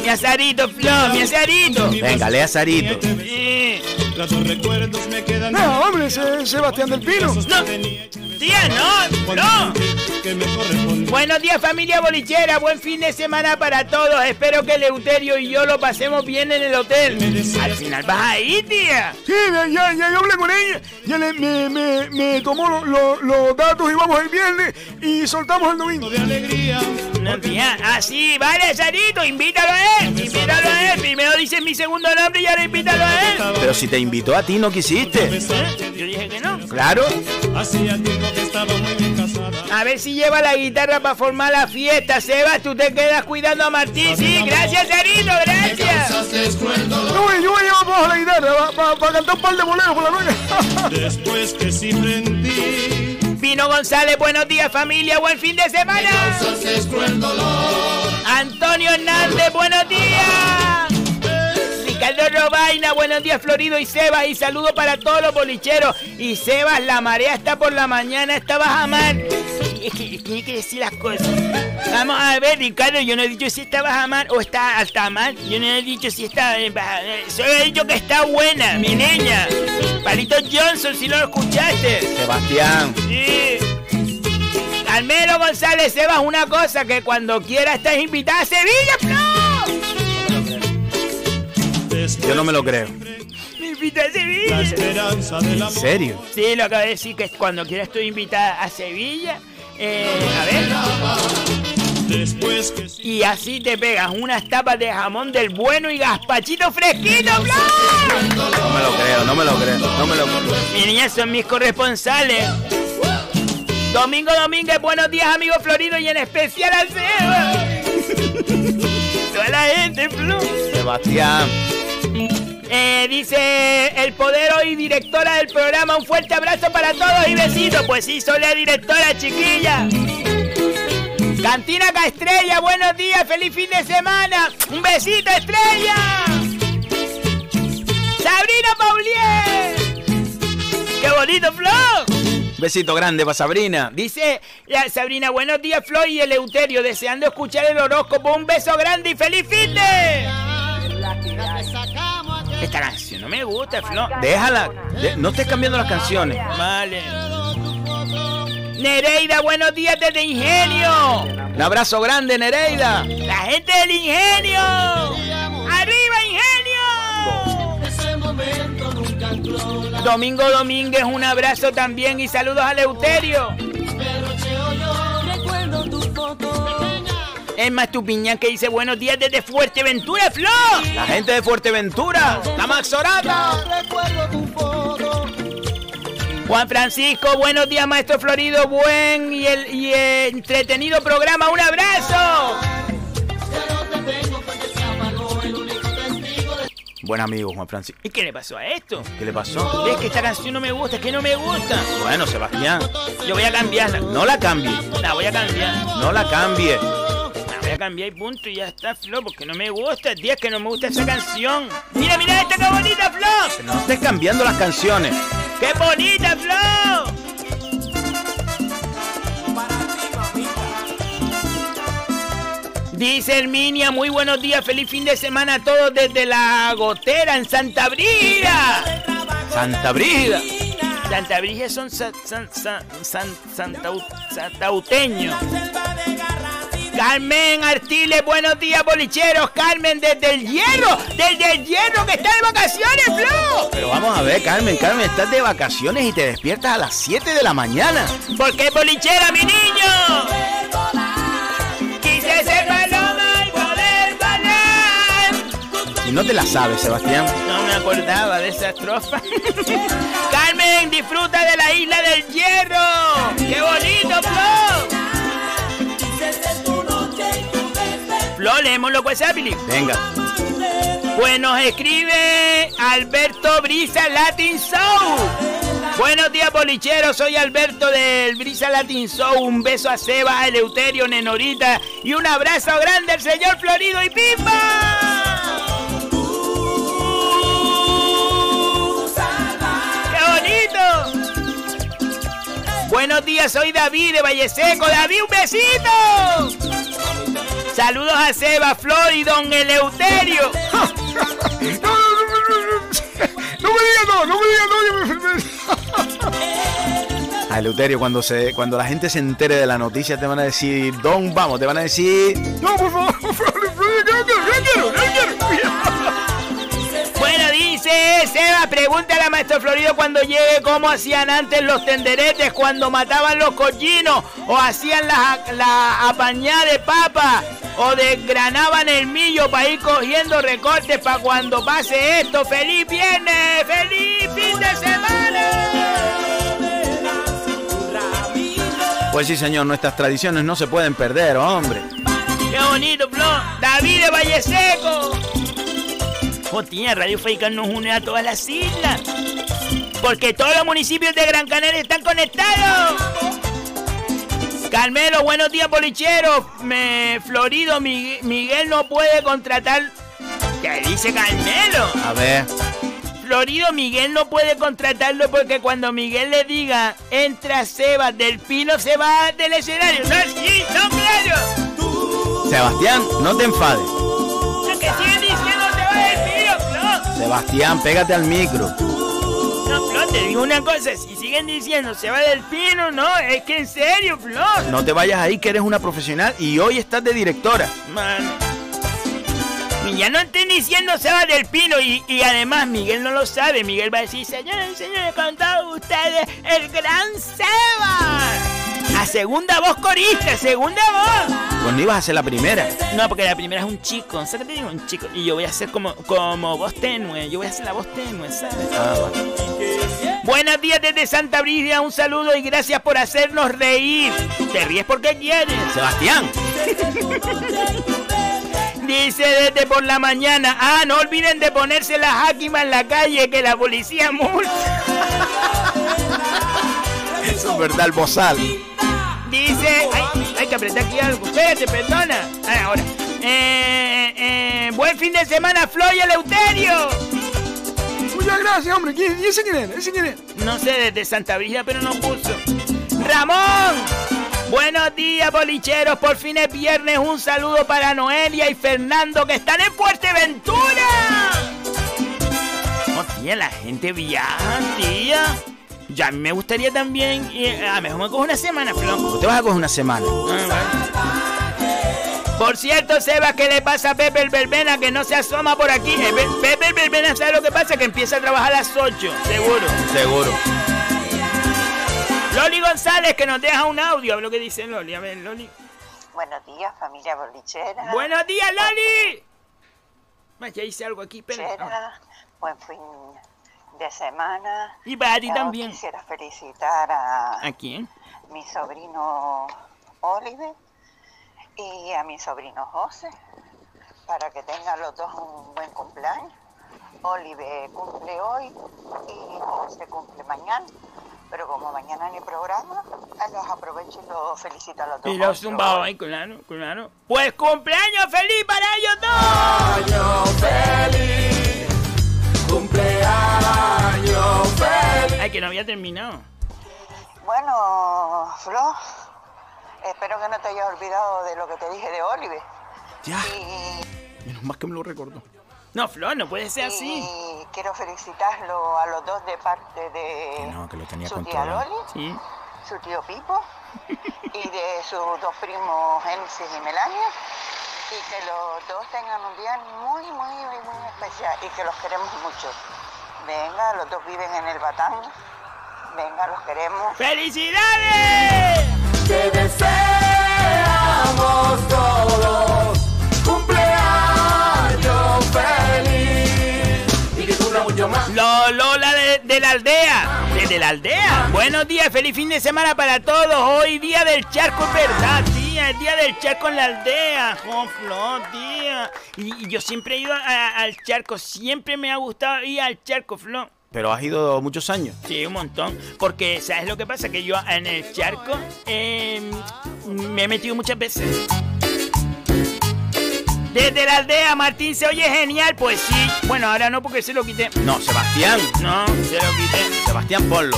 [SPEAKER 3] Mi azarito, Flo, mi azarito.
[SPEAKER 5] Venga, lea Sarito.
[SPEAKER 3] Sí.
[SPEAKER 9] gratos recuerdos me quedan.
[SPEAKER 8] No, hombre, ese Sebastián del Pino.
[SPEAKER 3] No, tía, no, no. Buenos días familia bolichera, buen fin de semana para todos. Espero que Leuterio y yo lo pasemos bien en el hotel. Al final vas a ir, tía.
[SPEAKER 8] Sí, ya, ya, ya yo hablé con ella. Ya le, me, me, me tomó lo- lo- los datos y vamos el viernes y soltamos el domingo.
[SPEAKER 9] De alegría.
[SPEAKER 3] No, tía, así, vale, Sarito, invítalo a él, invítalo a él. Primero dices mi segundo nombre y ahora invítalo a él.
[SPEAKER 5] Pero si te invitó a ti, no quisiste.
[SPEAKER 3] ¿Eh? Yo dije que no.
[SPEAKER 5] Claro.
[SPEAKER 9] Hacía tiempo que estaba muy bien casada.
[SPEAKER 3] A ver si lleva la guitarra para formar la fiesta, Sebas. Tú te quedas cuidando a Martín. Sí, gracias, Sarito, gracias.
[SPEAKER 8] No, güey, yo voy a la guitarra para cantar un par de boleros por la noche.
[SPEAKER 9] Después que sí en ti.
[SPEAKER 3] Pino González, buenos días familia, buen fin de semana. Antonio Hernández, buenos días. Ricardo Robaina, buenos días Florido y Sebas y saludos para todos los bolicheros. Y Sebas, la marea está por la mañana, está baja mar. Es que tiene que decir las cosas. Vamos a ver, Ricardo, yo no he dicho si está baja mar o está alta mar. Yo no he dicho si está en baja Solo he dicho que está buena, mi niña. Palito Johnson, si no lo escuchaste.
[SPEAKER 5] Sebastián.
[SPEAKER 3] Sí. Carmelo González Sebas, una cosa que cuando quiera estás invitada a Sevilla.
[SPEAKER 5] Yo no me lo creo.
[SPEAKER 3] Me invita a
[SPEAKER 9] La
[SPEAKER 3] Sevilla.
[SPEAKER 9] esperanza del
[SPEAKER 5] ¿En
[SPEAKER 9] amor.
[SPEAKER 5] serio?
[SPEAKER 3] Sí, lo acabo de decir que cuando quiera estoy invitada a Sevilla. Eh, a ver.
[SPEAKER 9] Después que sí.
[SPEAKER 3] Y así te pegas unas tapas de jamón del bueno y gazpachito fresquito, Flo.
[SPEAKER 5] No me lo creo, no me lo creo, no me lo creo.
[SPEAKER 3] Mis niñas son mis corresponsales. Domingo Domínguez, buenos días, amigo Florido, y en especial al Seba. Toda la gente, Flo.
[SPEAKER 5] Sebastián.
[SPEAKER 3] Eh, dice el podero y directora del programa, un fuerte abrazo para todos y besitos. Pues sí, soy la directora, chiquilla. Cantina Caestrella, buenos días, feliz fin de semana. Un besito, estrella. Sabrina Paulier. Qué bonito, Flo.
[SPEAKER 5] Besito grande para Sabrina.
[SPEAKER 3] Dice la Sabrina, buenos días, Flo y Eleuterio, deseando escuchar el horóscopo. Un beso grande y feliz fin de. Esta canción no me gusta, Flo.
[SPEAKER 5] Déjala. De- no estés cambiando las canciones.
[SPEAKER 3] Vale. Nereida, buenos días desde Ingenio.
[SPEAKER 5] Un abrazo grande, Nereida.
[SPEAKER 3] La gente del Ingenio. ¡Arriba, Ingenio! Domingo Domínguez, un abrazo también y saludos a Leuterio. Es más tu piña que dice buenos días desde Fuerteventura, Flo.
[SPEAKER 5] La gente de Fuerteventura. La Maxorata.
[SPEAKER 3] Juan Francisco, buenos días, maestro Florido. Buen y, el, y entretenido programa. Un abrazo.
[SPEAKER 5] Buen amigo, Juan Francisco.
[SPEAKER 3] ¿Y qué le pasó a esto?
[SPEAKER 5] ¿Qué le pasó?
[SPEAKER 3] Es que esta canción no me gusta, es que no me gusta.
[SPEAKER 5] Bueno, Sebastián,
[SPEAKER 3] Yo voy a cambiarla.
[SPEAKER 5] no la cambie.
[SPEAKER 3] La voy a cambiar.
[SPEAKER 5] No la cambie.
[SPEAKER 3] Voy a cambiar y punto y ya está, Flo, porque no me gusta. Tía, es que no me gusta esa canción. Mira, mira esta que bonita, Flo.
[SPEAKER 5] No estés cambiando las canciones.
[SPEAKER 3] ¡Qué bonita, Flo! Dice Herminia, muy buenos días, feliz fin de semana a todos desde la gotera en Santa Brida.
[SPEAKER 5] Santa Brida.
[SPEAKER 3] Santa Brida son sa- san- san- san- santau- santauteños. Carmen Artiles, buenos días, bolicheros. Carmen, desde el hierro, desde el hierro que está de vacaciones, Flo.
[SPEAKER 5] Pero vamos a ver, Carmen, Carmen, estás de vacaciones y te despiertas a las 7 de la mañana.
[SPEAKER 3] Porque es bolichera, mi niño. Quise ser paloma y poder volar.
[SPEAKER 5] Y no te la sabes, Sebastián.
[SPEAKER 3] No me acordaba de esa estrofa. Carmen, disfruta de la isla del hierro. ¡Qué bonito, Flo! Flo, leemos los WhatsApp, Billy.
[SPEAKER 5] Venga.
[SPEAKER 3] Pues nos escribe Alberto Brisa Latin Soul. Buenos días, bolicheros. Soy Alberto del Brisa Latin Soul. Un beso a Seba, a Eleuterio, Nenorita y un abrazo grande al señor Florido y Pimba. ¡Qué bonito! Buenos días, soy David de Valle Seco. David, un besito. Saludos a Seba, Flor y don Eleuterio.
[SPEAKER 8] No, no, no, no, no, no me digas no, no me digas no, me.
[SPEAKER 5] A Eleuterio, cuando, se, cuando la gente se entere de la noticia, te van a decir, Don, vamos, te van a decir,
[SPEAKER 8] No, por favor, por favor,
[SPEAKER 3] Seba, pregúntale a Maestro Florido cuando llegue cómo hacían antes los tenderetes cuando mataban los collinos o hacían la, la apañada de papa o desgranaban el millo para ir cogiendo recortes para cuando pase esto. ¡Feliz viernes! ¡Feliz fin de semana!
[SPEAKER 5] pues sí, señor, nuestras tradiciones no se pueden perder, hombre.
[SPEAKER 3] ¡Qué bonito, Flo! ¡David de Valle Seco! Tía, Radio Faica nos une a todas las islas. Porque todos los municipios de Gran Canaria están conectados. Carmelo, buenos días, bolicheros. Me, Florido, Mi- Miguel no puede contratar. ¿Qué dice Carmelo?
[SPEAKER 5] A ver,
[SPEAKER 3] Florido, Miguel no puede contratarlo porque cuando Miguel le diga entra Sebas del Pino se va del escenario. No, sí, no, claro.
[SPEAKER 5] Sebastián, no te enfades. Sebastián, pégate al micro.
[SPEAKER 3] No, Flo, te digo una cosa, si siguen diciendo se va del Pino, no, es que en serio, Flo.
[SPEAKER 5] No te vayas ahí, que eres una profesional y hoy estás de directora.
[SPEAKER 3] Mano. Y ya no estén diciendo se va del Pino y, y además Miguel no lo sabe. Miguel va a decir, señores y señores, con todos ustedes, el gran Seba. Segunda voz corista, segunda voz.
[SPEAKER 5] Pues no ibas a ser la primera.
[SPEAKER 3] No, porque la primera es un chico, ¿sabes qué te digo? Un chico. Y yo voy a ser como, como voz tenue, yo voy a ser la voz tenue, ¿sabes?
[SPEAKER 5] Ah, bueno.
[SPEAKER 3] Buenos días desde Santa Brígida, un saludo y gracias por hacernos reír. ¿Te ríes porque quieres?
[SPEAKER 5] Sebastián,
[SPEAKER 3] Dice desde por la mañana, ah, no olviden de ponerse la jáquima en la calle que la policía multa.
[SPEAKER 5] eso es verdad, el bozal.
[SPEAKER 3] Dice, ay, hay que apretar aquí algo. Espérate, perdona. Ah, ahora. Eh, eh, buen fin de semana, Flo y Eleuterio.
[SPEAKER 8] Muchas gracias, hombre. ¿Quién, ¿Y ese quién era? ¿Ese quién era?
[SPEAKER 3] No sé, desde Santa Brígida, pero no puso. Ramón. Buenos días, bolicheros. Por fin es viernes. Un saludo para Noelia y Fernando que están en Fuerteventura. Oh, tía, la gente viaja, tía. Ya a mí me gustaría también. Y, eh, a lo mejor me cojo una semana, Flo.
[SPEAKER 5] Tú te vas a coger una semana.
[SPEAKER 3] Por cierto, Seba, ¿qué le pasa a Pepe el Verbena que no se asoma por aquí? Pe- Pepe el Verbena, ¿sabe lo que pasa? Que empieza a trabajar a las 8, seguro.
[SPEAKER 5] Seguro.
[SPEAKER 3] Loli González, que nos deja un audio. Lo que dice Loli. A ver, Loli.
[SPEAKER 10] Buenos días, familia bolichera.
[SPEAKER 3] ¡Buenos días, Loli! Más, ya hice algo aquí.
[SPEAKER 10] Bolichera, Buen fin de semana.
[SPEAKER 3] Y para ti
[SPEAKER 10] Yo
[SPEAKER 3] también.
[SPEAKER 10] Quisiera felicitar a
[SPEAKER 3] ¿A quién?
[SPEAKER 10] mi sobrino Oliver y a mi sobrino José para que tengan los dos un buen cumpleaños. Olive cumple hoy y José cumple mañana. Pero como mañana ni programa, eh, los aprovecho y los felicito a los dos.
[SPEAKER 3] Y los zumbados ahí, claro, claro. Pues cumpleaños feliz para ellos dos.
[SPEAKER 2] Año feliz, cumpleaños feliz.
[SPEAKER 3] Ay, que no había terminado.
[SPEAKER 10] Bueno, Flo, espero que no te hayas olvidado de lo que te dije de Olive.
[SPEAKER 5] Ya.
[SPEAKER 10] Y,
[SPEAKER 5] Menos más que me lo recordó.
[SPEAKER 3] No, Flor, no puede ser así.
[SPEAKER 10] y quiero felicitarlo a los dos de parte de
[SPEAKER 5] Que no, que lo tenía
[SPEAKER 10] su tía. Loli,
[SPEAKER 3] Sí.
[SPEAKER 10] su tío Pipo y de sus dos primos Génesis y Melania. Y que los dos tengan un día muy, muy, muy, muy especial y que los queremos mucho. Venga, los dos viven en el Batán. Venga, los queremos.
[SPEAKER 3] ¡Felicidades!
[SPEAKER 2] Te deseamos todos cumpleaños feliz y que cumpla mucho más.
[SPEAKER 3] Lo- Lola de, de la aldea. Desde la aldea. Buenos días, feliz fin de semana para todos. Hoy día del charco, es El día del charco en la aldea. Flor, tía. Y, y yo siempre he ido a- al charco. Siempre me ha gustado ir al charco, Flor.
[SPEAKER 5] Pero has ido muchos años.
[SPEAKER 3] Sí, un montón. Porque, ¿sabes lo que pasa? Que yo en el charco eh, me he metido muchas veces. Desde la aldea, Martín se oye genial. Pues sí. Bueno, ahora no porque se lo quité.
[SPEAKER 5] No, Sebastián.
[SPEAKER 3] No, se lo quité.
[SPEAKER 5] Sebastián, ponlo.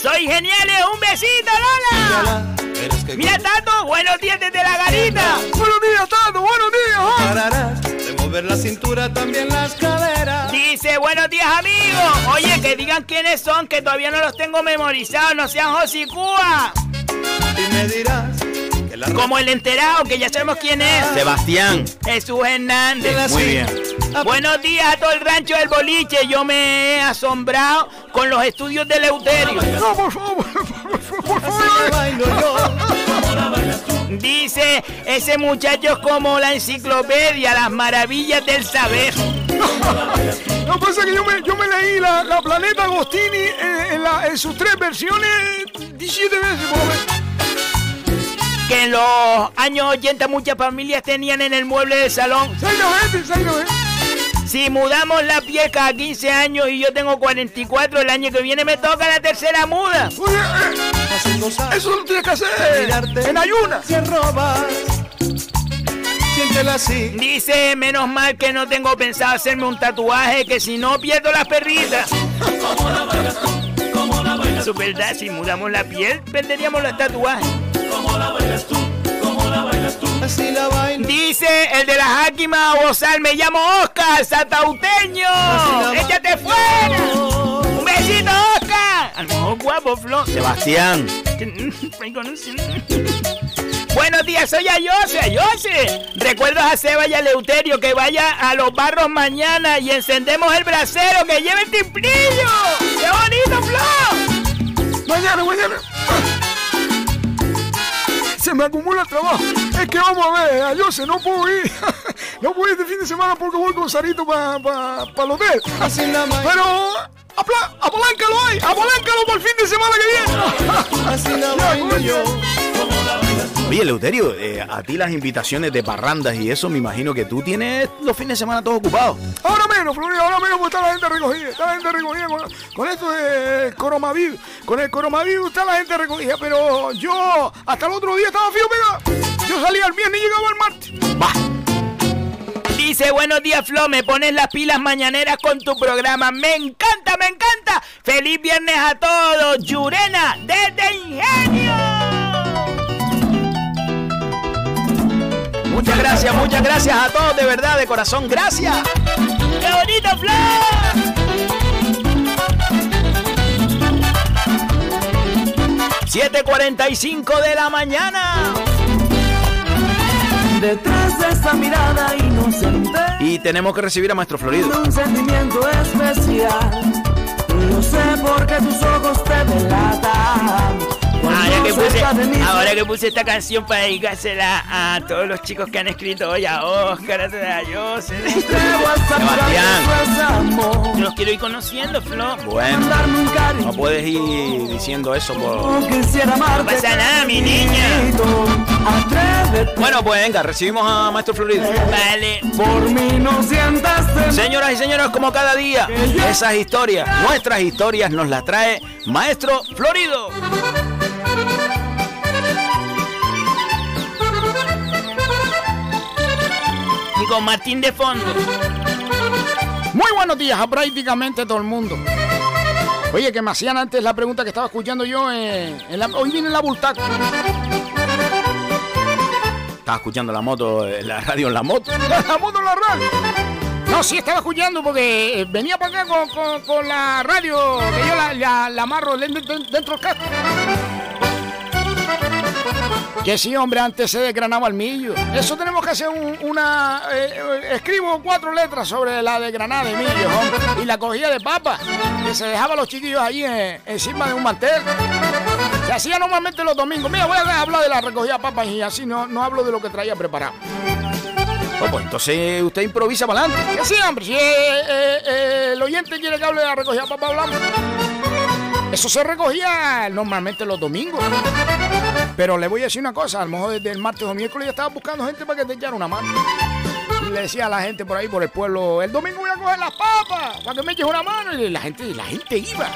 [SPEAKER 3] Soy geniales, un besito, Lola. Mira, Tato, buenos días desde la garita.
[SPEAKER 8] Buenos días, Tato, buenos días.
[SPEAKER 11] de mover la cintura, también las caderas.
[SPEAKER 3] Dice, buenos días, amigos. Oye, que digan quiénes son, que todavía no los tengo memorizados. No sean Josicúa.
[SPEAKER 11] Y me dirás que la
[SPEAKER 3] Como el enterado, que ya sabemos quién es.
[SPEAKER 5] Sebastián.
[SPEAKER 3] Jesús Hernández.
[SPEAKER 5] Muy bien.
[SPEAKER 3] Buenos días a todo el rancho del boliche. Yo me he asombrado con los estudios de Eleuterio.
[SPEAKER 8] No, por favor, por
[SPEAKER 11] así
[SPEAKER 8] favor.
[SPEAKER 11] que bailo yo.
[SPEAKER 3] Dice, ese muchacho es como la enciclopedia, las maravillas del saber.
[SPEAKER 8] Lo que pasa es que yo me, yo me leí la, la Planeta Agostini en, en la- en sus tres versiones 17 veces por lo menos.
[SPEAKER 3] Que en los años 80 muchas familias tenían en el mueble del salón.
[SPEAKER 8] Exactamente, exactamente.
[SPEAKER 3] Si mudamos la piel cada 15 años y yo tengo 44, el año que viene me toca la tercera muda.
[SPEAKER 8] Oye, eh, eso lo tienes que hacer en ayunas.
[SPEAKER 11] Si robas, siéntela así.
[SPEAKER 3] Dice, menos mal que no tengo pensado hacerme un tatuaje, que si no pierdo las perritas. Eso es verdad, si mudamos la piel, perderíamos los tatuajes.
[SPEAKER 11] Así la bailo.
[SPEAKER 3] Dice el de la Jáquima Bozal, me llamo Oscar, satauteño. ¡Échate fuera! ¡Un besito, Oscar! A lo mejor guapo, Flo.
[SPEAKER 5] Sebastián.
[SPEAKER 3] Buenos días, soy Ayose, Ayose. Recuerdo a Seba y a Leuterio que vaya a los barros mañana y encendemos el brasero que lleve el timplillo. ¡Qué bonito, Flo!
[SPEAKER 8] Mañana, mañana. Se me acumula el trabajo. Es que vamos a ver, yo sé, no puedo ir. No puedo ir este fin de semana porque voy con Sarito para pa, pa el hotel. Pero apaláncalo ahí, apaláncalo para el fin de semana que viene.
[SPEAKER 11] Así la yo.
[SPEAKER 5] Oye, Leuterio, eh, a ti las invitaciones de parrandas y eso, me imagino que tú tienes los fines de semana todos ocupados.
[SPEAKER 8] Ahora menos, Florida, ahora menos porque está la gente recogida. Está la gente recogida con, con esto de coronavirus. Con el coronavirus está la gente recogida. Pero yo hasta el otro día estaba fijo pegado. Yo salía el viernes y llegaba el martes.
[SPEAKER 5] Va.
[SPEAKER 3] Dice, buenos días, Flo, me pones las pilas mañaneras con tu programa. Me encanta, me encanta. Feliz viernes a todos. Yurena, desde Ingenio.
[SPEAKER 5] Muchas gracias, muchas gracias a todos, de verdad, de corazón, gracias.
[SPEAKER 3] ¡Qué bonito, Flo!
[SPEAKER 5] 7.45 de la mañana.
[SPEAKER 4] Detrás de esa mirada inocente,
[SPEAKER 5] Y tenemos que recibir a Maestro Florido.
[SPEAKER 4] un sentimiento especial. No sé por qué tus ojos te delatan.
[SPEAKER 3] Ahora que, puse, ahora que puse esta canción para dedicársela a todos los chicos que han escrito hoy, a Oscar, a Dios,
[SPEAKER 5] Sebastián.
[SPEAKER 3] Yo los quiero ir conociendo, Flo.
[SPEAKER 5] Bueno, no puedes ir diciendo eso por...
[SPEAKER 3] No pasa nada, mi niña.
[SPEAKER 5] Bueno, pues venga, recibimos a Maestro Florido.
[SPEAKER 3] Vale.
[SPEAKER 4] Por mí no sientas
[SPEAKER 5] Señoras y señores, como cada día, esas historias, nuestras historias nos las trae Maestro Florido.
[SPEAKER 3] Con Martín de fondo.
[SPEAKER 7] Muy buenos días a prácticamente todo el mundo. Oye, que me hacían antes la pregunta que estaba escuchando yo en, en la, hoy viene la Bultaco.
[SPEAKER 5] Estaba escuchando la moto, eh, la radio en la moto.
[SPEAKER 7] la moto en la radio. No, sí, estaba escuchando porque eh, venía para acá con, con- con la radio que yo la, la- la amarro dentro, dentro del casco. Que sí, hombre, antes se desgranaba el millo. Eso tenemos que hacer un- una... eh, escribo cuatro letras sobre la desgranada de millo, hombre. Y la cogía de papa, que se dejaba los chiquillos allí en- encima de un mantel. Se hacía normalmente los domingos. Mira, voy a hablar de la recogida de papas y así no, no hablo de lo que traía preparado.
[SPEAKER 5] Oh, pues entonces usted improvisa para adelante.
[SPEAKER 7] Que sí, hombre, si eh, eh, eh, el oyente quiere que hable de la recogida de papas, hablamos. Eso se recogía normalmente los domingos. Pero le voy a decir una cosa, a lo mejor desde el martes o miércoles ya estaba buscando gente para que te echara una mano. Y le decía a la gente por ahí, por el pueblo, el domingo voy a coger las papas para que me eches una mano. Y la gente, la gente iba.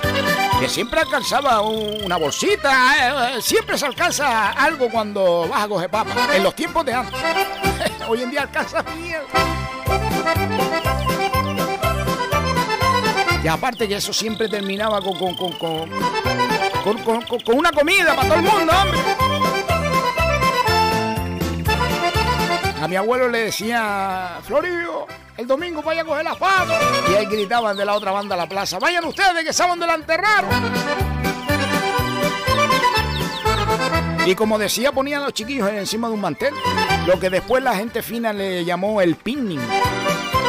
[SPEAKER 7] Que siempre alcanzaba un- una bolsita, eh, eh, siempre se alcanza algo cuando vas a coger papas. En los tiempos de antes. Hoy en día alcanza mierda. Y aparte que eso siempre terminaba con, con- con- con- con una comida para todo el mundo, hombre. A mi abuelo le decía, Florio, el domingo vaya a coger las papas. Y ahí gritaban de la otra banda de la plaza, vayan ustedes que saben de la enterraron. Y como decía, ponían a los chiquillos encima de un mantel, lo que después la gente fina le llamó el pinning.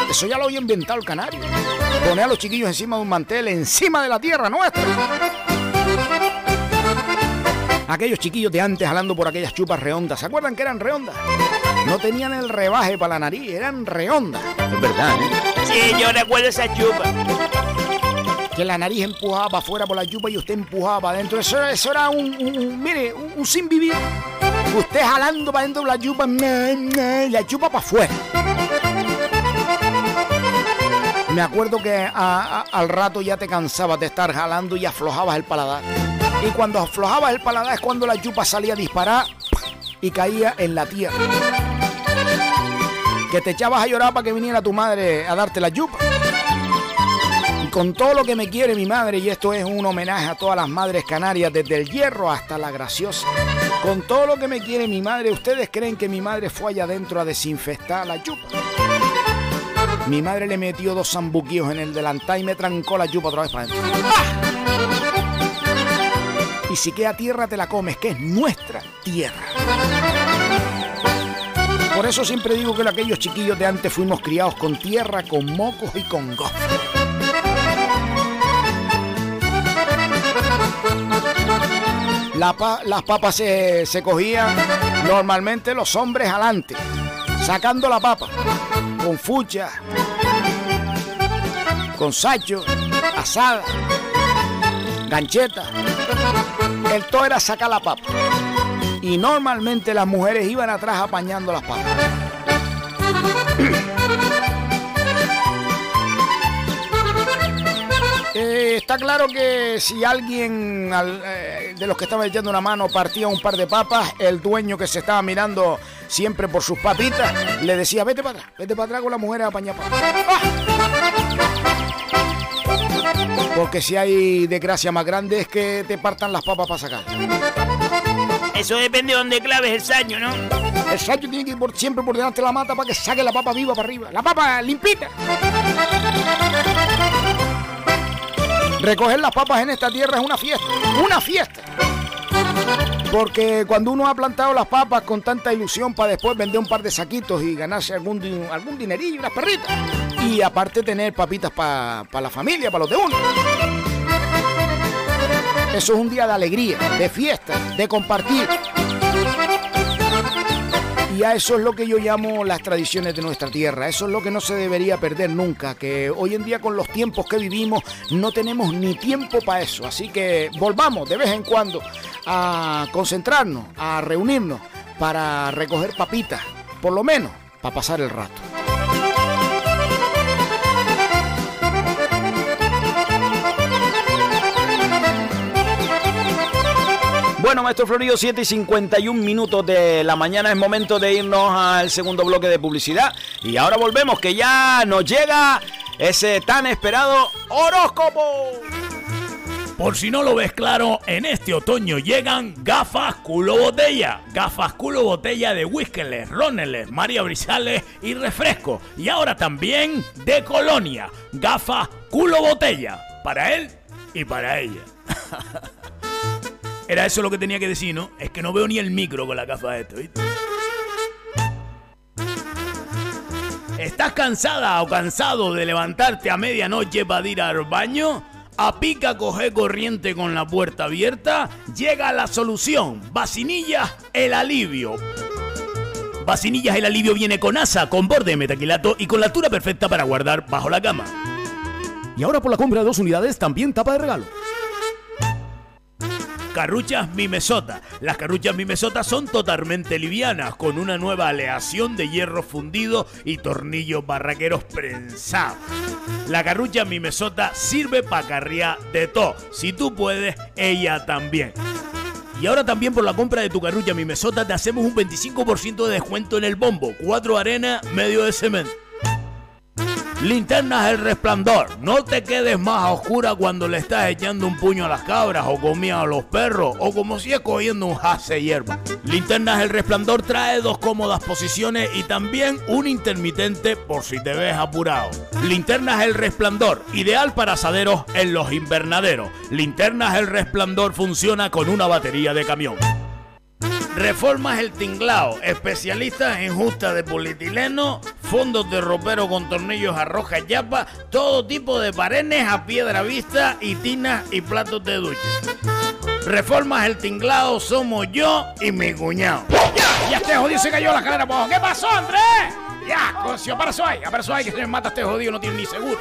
[SPEAKER 7] Eso ya lo había inventado el canario. Poner a los chiquillos encima de un mantel, encima de la tierra nuestra. Aquellos chiquillos de antes jalando por aquellas chupas redondas, ¿se acuerdan que eran redondas? No tenían el rebaje para la nariz, eran redondas.
[SPEAKER 5] Es verdad, ¿eh?
[SPEAKER 3] Sí, yo recuerdo esa chupa.
[SPEAKER 7] Que la nariz empujaba para afuera por la chupa y usted empujaba para adentro. Eso, eso era un, un- un- mire, un, un sin vivir. Usted jalando para adentro de la chupa, y la chupa para afuera. Me acuerdo que a- a- al rato ya te cansabas de estar jalando y aflojabas el paladar. Y cuando aflojabas el paladar es cuando la chupa salía a disparar y caía en la tierra. Que te echabas a llorar para que viniera tu madre a darte la chupa. Y con todo lo que me quiere mi madre, y esto es un homenaje a todas las madres canarias, desde el hierro hasta la graciosa. Con todo lo que me quiere mi madre, ¿ustedes creen que mi madre fue allá adentro a desinfectar la chupa? Mi madre le metió dos zambuquillos en el delantal y me trancó la chupa otra vez para adentro. ¡Ah! Y si queda tierra te la comes, que es nuestra tierra. Por eso siempre digo que aquellos chiquillos de antes fuimos criados con tierra, con mocos y con gofres. La las papas se, se cogían normalmente los hombres adelante, sacando la papa, con fucha, con sacho, asada, gancheta. El todo era sacar la papa. Y normalmente las mujeres iban atrás apañando las papas. Eh, está claro que si alguien al- eh, de los que estaban echando una mano partía un par de papas, el dueño que se estaba mirando siempre por sus papitas le decía, vete para atrás, vete para atrás con la mujer a apañar papas. ¡Ah! Porque si hay desgracia más grande es que te partan las papas para sacar.
[SPEAKER 3] Eso depende de dónde claves el saño, ¿no?
[SPEAKER 7] El sacho tiene que ir por- siempre por delante de la mata para que saque la papa viva para arriba. La papa limpita. Recoger las papas en esta tierra es una fiesta. Una fiesta. Porque cuando uno ha plantado las papas con tanta ilusión para después vender un par de saquitos y ganarse algún, algún dinerillo, unas perritas. Y aparte tener papitas para la familia, para los de uno. Eso es un día de alegría, de fiesta, de compartir. Y a eso es lo que yo llamo las tradiciones de nuestra tierra. Eso es lo que no se debería perder nunca. Que hoy en día con los tiempos que vivimos no tenemos ni tiempo para eso. Así que volvamos de vez en cuando a concentrarnos, a reunirnos para recoger papitas. Por lo menos para pasar el rato.
[SPEAKER 5] Bueno, maestro Florido, 7 y 51 minutos de la mañana es momento de irnos al segundo bloque de publicidad. Y ahora volvemos, que ya nos llega ese tan esperado horóscopo.
[SPEAKER 6] Por si no lo ves claro, en este otoño llegan gafas culo botella. Gafas culo botella de Whiskeles, Roneles, María Brizales y refresco. Y ahora también de Colonia. Gafas culo botella. Para él y para ella. Era eso lo que tenía que decir, ¿no? Es que no veo ni el micro con la gafa de esto, ¿viste? ¿Estás cansada o cansado de levantarte a medianoche para ir al baño? A pica coge corriente con la puerta abierta, llega la solución. Vacinillas, el alivio. Vacinillas, el alivio viene con asa, con borde de metaquilato y con la altura perfecta para guardar bajo la cama.
[SPEAKER 7] Y ahora por la compra de dos unidades también tapa de regalo.
[SPEAKER 6] Carruchas Mimesota. Las carruchas Mimesota son totalmente livianas, con una nueva aleación de hierro fundido y tornillos barraqueros prensados. La carrucha Mimesota sirve para carriar de todo. Si tú puedes, ella también. Y ahora también por la compra de tu carrucha Mimesota te hacemos un 25% de descuento en el bombo. Cuatro arena, medio de cemento. Linternas El Resplandor. No te quedes más a oscura cuando le estás echando un puño a las cabras o comiendo a los perros o como si es cogiendo un jase hierba. Linternas El Resplandor trae dos cómodas posiciones y también un intermitente por si te ves apurado. Linternas El Resplandor, ideal para asaderos en los invernaderos. Linternas El Resplandor funciona con una batería de camión. Reformas El Tinglao, especialistas en justa de polietileno, fondos de ropero con tornillos a roja yapa, todo tipo de parenes a piedra vista y tinas y platos de ducha. Reformas El Tinglao somos yo y mi cuñado.
[SPEAKER 8] ¡Ya! ¡Ya este jodido se cayó la cadera abajo! ¿Qué pasó, Andrés? ¡Ya! Eso hay, para eso hay que se me mata este jodido, no tiene ni seguro.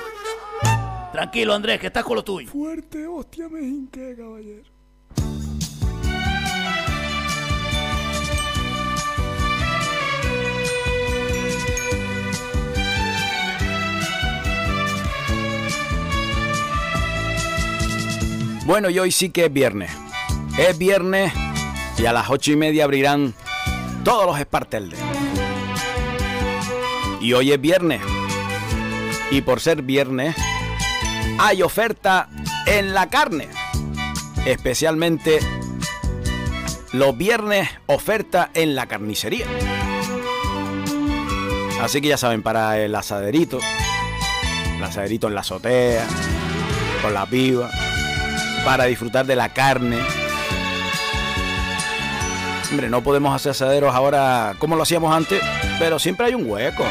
[SPEAKER 6] Tranquilo, Andrés, que estás con lo tuyo.
[SPEAKER 8] Fuerte, hostia, me hinqué, caballero.
[SPEAKER 5] Bueno, y hoy sí que es viernes. Es viernes y a las ocho y media abrirán todos los Esparteldes. Y hoy es viernes. Y por ser viernes, hay oferta en la carne. Especialmente los viernes, oferta en la carnicería. Así que ya saben, para el asaderito, el asaderito en la azotea, con la piba para disfrutar de la carne. Hombre, no podemos hacer asaderos ahora como lo hacíamos antes, pero siempre hay un hueco.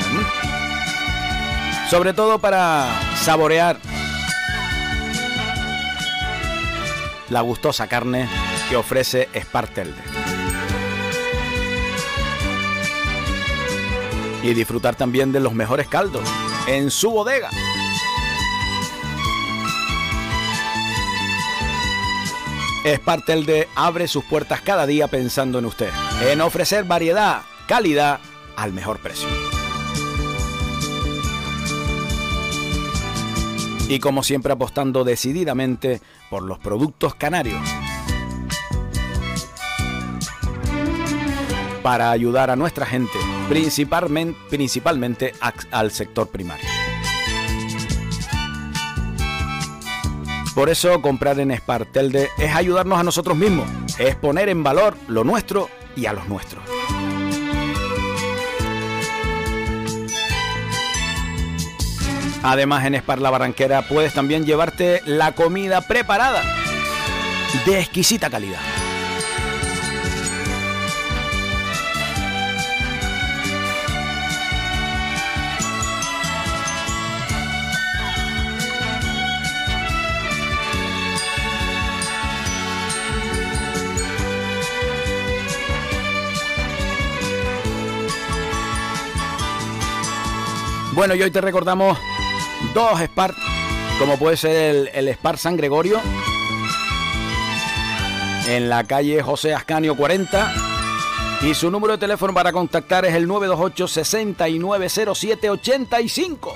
[SPEAKER 5] Sobre todo para saborear la gustosa carne que ofrece Spartelde. Y disfrutar también de los mejores caldos en su bodega. Espartelde abre sus puertas cada día pensando en usted, en ofrecer variedad, calidad al mejor precio. Y como siempre apostando decididamente por los productos canarios. Para ayudar a nuestra gente, principalmente, principalmente al sector primario. Por eso comprar en Spartelde es ayudarnos a nosotros mismos, es poner en valor lo nuestro y a los nuestros. Además en Spar La Barranquera puedes también llevarte la comida preparada de exquisita calidad. Bueno, y hoy te recordamos dos Spar, como puede ser el, el Spar San Gregorio, en la calle José Ascanio 40. Y su número de teléfono para contactar es el 928 690785.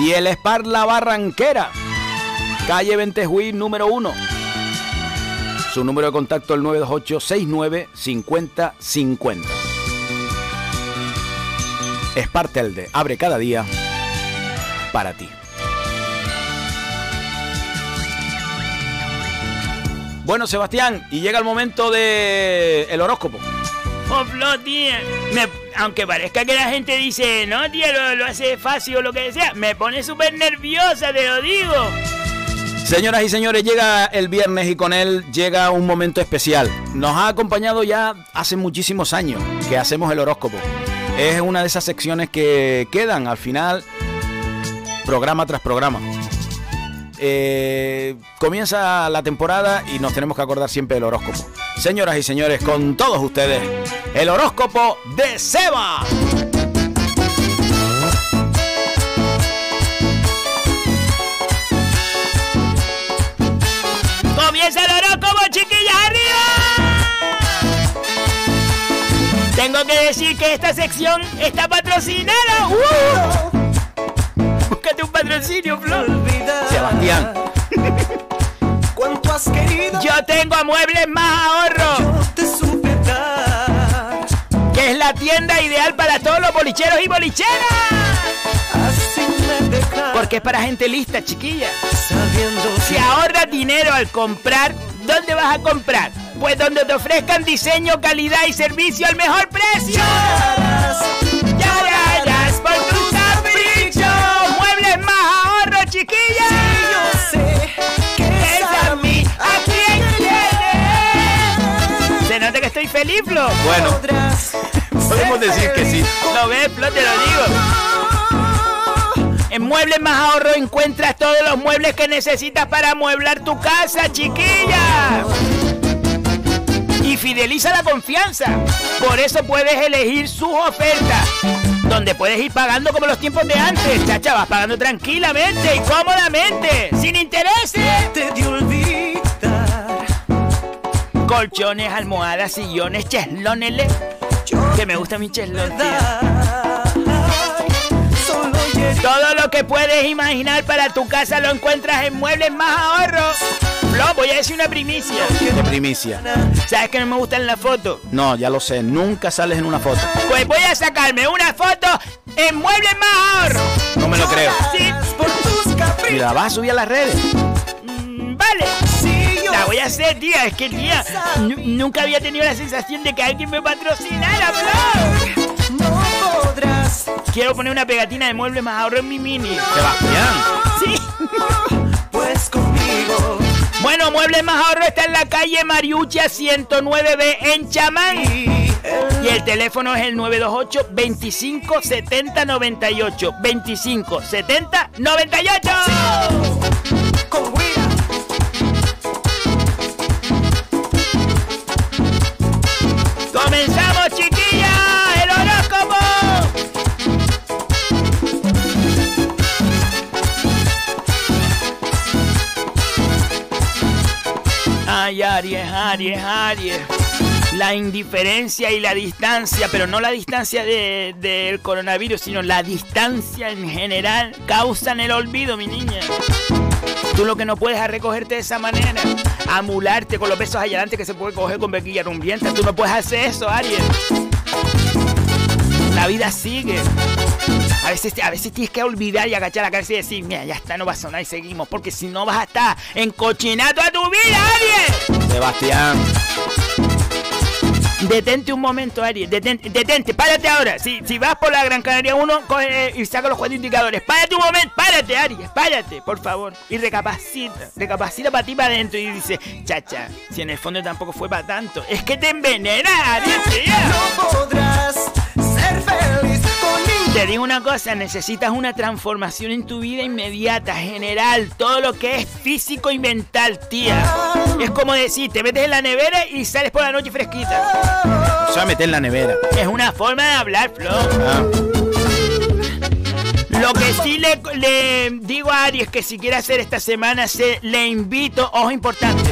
[SPEAKER 5] Y el Spar La Barranquera, calle Ventejuí número 1. Su número de contacto es el 928 69 50 50. Telde abre cada día para ti. Bueno, Sebastián, y llega el momento de el horóscopo.
[SPEAKER 3] Oh, Flo, tía. Me- aunque parezca que la gente dice, no, tía, lo, lo hace fácil o lo que sea, me pone súper nerviosa, te lo digo.
[SPEAKER 5] Señoras y señores, llega el viernes y con él llega un momento especial. Nos ha acompañado ya hace muchísimos años que hacemos el horóscopo. Es una de esas secciones que quedan al final, programa tras programa. Eh, comienza la temporada y nos tenemos que acordar siempre del horóscopo. Señoras y señores, con todos ustedes, el horóscopo de Seba.
[SPEAKER 3] Tengo que decir que esta sección está patrocinada. ¡Uh! Búscate un patrocinio, Flor.
[SPEAKER 5] Sebastián.
[SPEAKER 4] ¿Cuánto has querido?
[SPEAKER 3] Yo tengo a Muebles Más Ahorro.
[SPEAKER 4] Te supe dar.
[SPEAKER 3] Que es la tienda ideal para todos los bolicheros y bolicheras.
[SPEAKER 4] Así me dejas.
[SPEAKER 3] Porque es para gente lista, chiquilla.
[SPEAKER 4] Sabiendo
[SPEAKER 3] Si ahorras dinero al comprar, ¿dónde vas a comprar? Pues donde te ofrezcan diseño, calidad y servicio al mejor precio. Llorarás por tus caprichos. Muebles más ahorro, chiquilla.
[SPEAKER 4] yo sé que
[SPEAKER 3] Es a mí, a quien quieres. Se nota que estoy feliz, Flo.
[SPEAKER 5] Bueno, podemos decir que sí.
[SPEAKER 3] ¿Lo ves, Flo? Te lo digo. En Muebles Más Ahorro encuentras todos los muebles que necesitas para amueblar tu casa, chiquilla. Fideliza la confianza. Por eso puedes elegir sus ofertas. Donde puedes ir pagando como los tiempos de antes. Chacha, vas pagando tranquilamente y cómodamente. Sin intereses.
[SPEAKER 4] te de olvidar.
[SPEAKER 3] Colchones, almohadas, sillones, cheslones. Que me gusta mi cheslón, Todo lo que puedes imaginar para tu casa lo encuentras en Muebles Más Ahorros. Voy a decir una primicia.
[SPEAKER 5] De primicia.
[SPEAKER 3] ¿Sabes que no me gustan las fotos?
[SPEAKER 5] No, ya lo sé, nunca sales en una foto.
[SPEAKER 3] Pues voy a sacarme una foto en Muebles Más Ahorros.
[SPEAKER 5] No me lo creo.
[SPEAKER 3] Sí,
[SPEAKER 5] ¿Y la vas a subir a las redes?
[SPEAKER 3] mm, vale. La voy a hacer, tía. Es que, tía, nu- nunca había tenido la sensación de que alguien me patrocinara, Flo.
[SPEAKER 4] no podrás.
[SPEAKER 3] Quiero poner una pegatina de Muebles Más Ahorros en mi mini.
[SPEAKER 5] Sebastián.
[SPEAKER 3] Sí.
[SPEAKER 4] Pues conmigo.
[SPEAKER 3] Bueno, Muebles Más Ahorro está en la calle Mariucha 109B en Chamán.
[SPEAKER 4] Y
[SPEAKER 3] el teléfono es el 928 25 70 98. 25 70 98.
[SPEAKER 4] con
[SPEAKER 3] Aries, Aries, Aries. La indiferencia y la distancia, pero no la distancia de- del coronavirus, sino la distancia en general, causan el olvido, mi niña. Tú lo que no puedes es recogerte de esa manera, amularte con los besos adelante que se puede coger con bequilla rumbienta. Tú no puedes hacer eso, Aries. La vida sigue. A veces, a veces tienes que olvidar y agachar la cabeza y decir, mira, ya está, no va a sonar y seguimos. Porque si no vas a estar encochinado a tu vida, Aries.
[SPEAKER 5] Sebastián.
[SPEAKER 3] Detente un momento, Aries. Detente, detente, párate ahora. Si, si vas por la Gran Canaria 1, coge y saca los cuatro indicadores. Párate un momento, párate, Aries, párate, por favor. Y recapacita, recapacita para ti para adentro y dice, chacha, si en el fondo tampoco fue para tanto. Es que te envenena, Aries.
[SPEAKER 4] No podrás
[SPEAKER 3] Te digo una cosa, necesitas una transformación en tu vida inmediata, general, todo lo que es físico y mental, tía. Es como decir, te metes en la nevera y sales por la noche fresquita.
[SPEAKER 5] Se va a meter en la nevera.
[SPEAKER 3] Es una forma de hablar, Flo.
[SPEAKER 5] Ah,
[SPEAKER 3] que sí le, le digo a Aries que si quiere hacer esta semana, se le invito, ojo importante.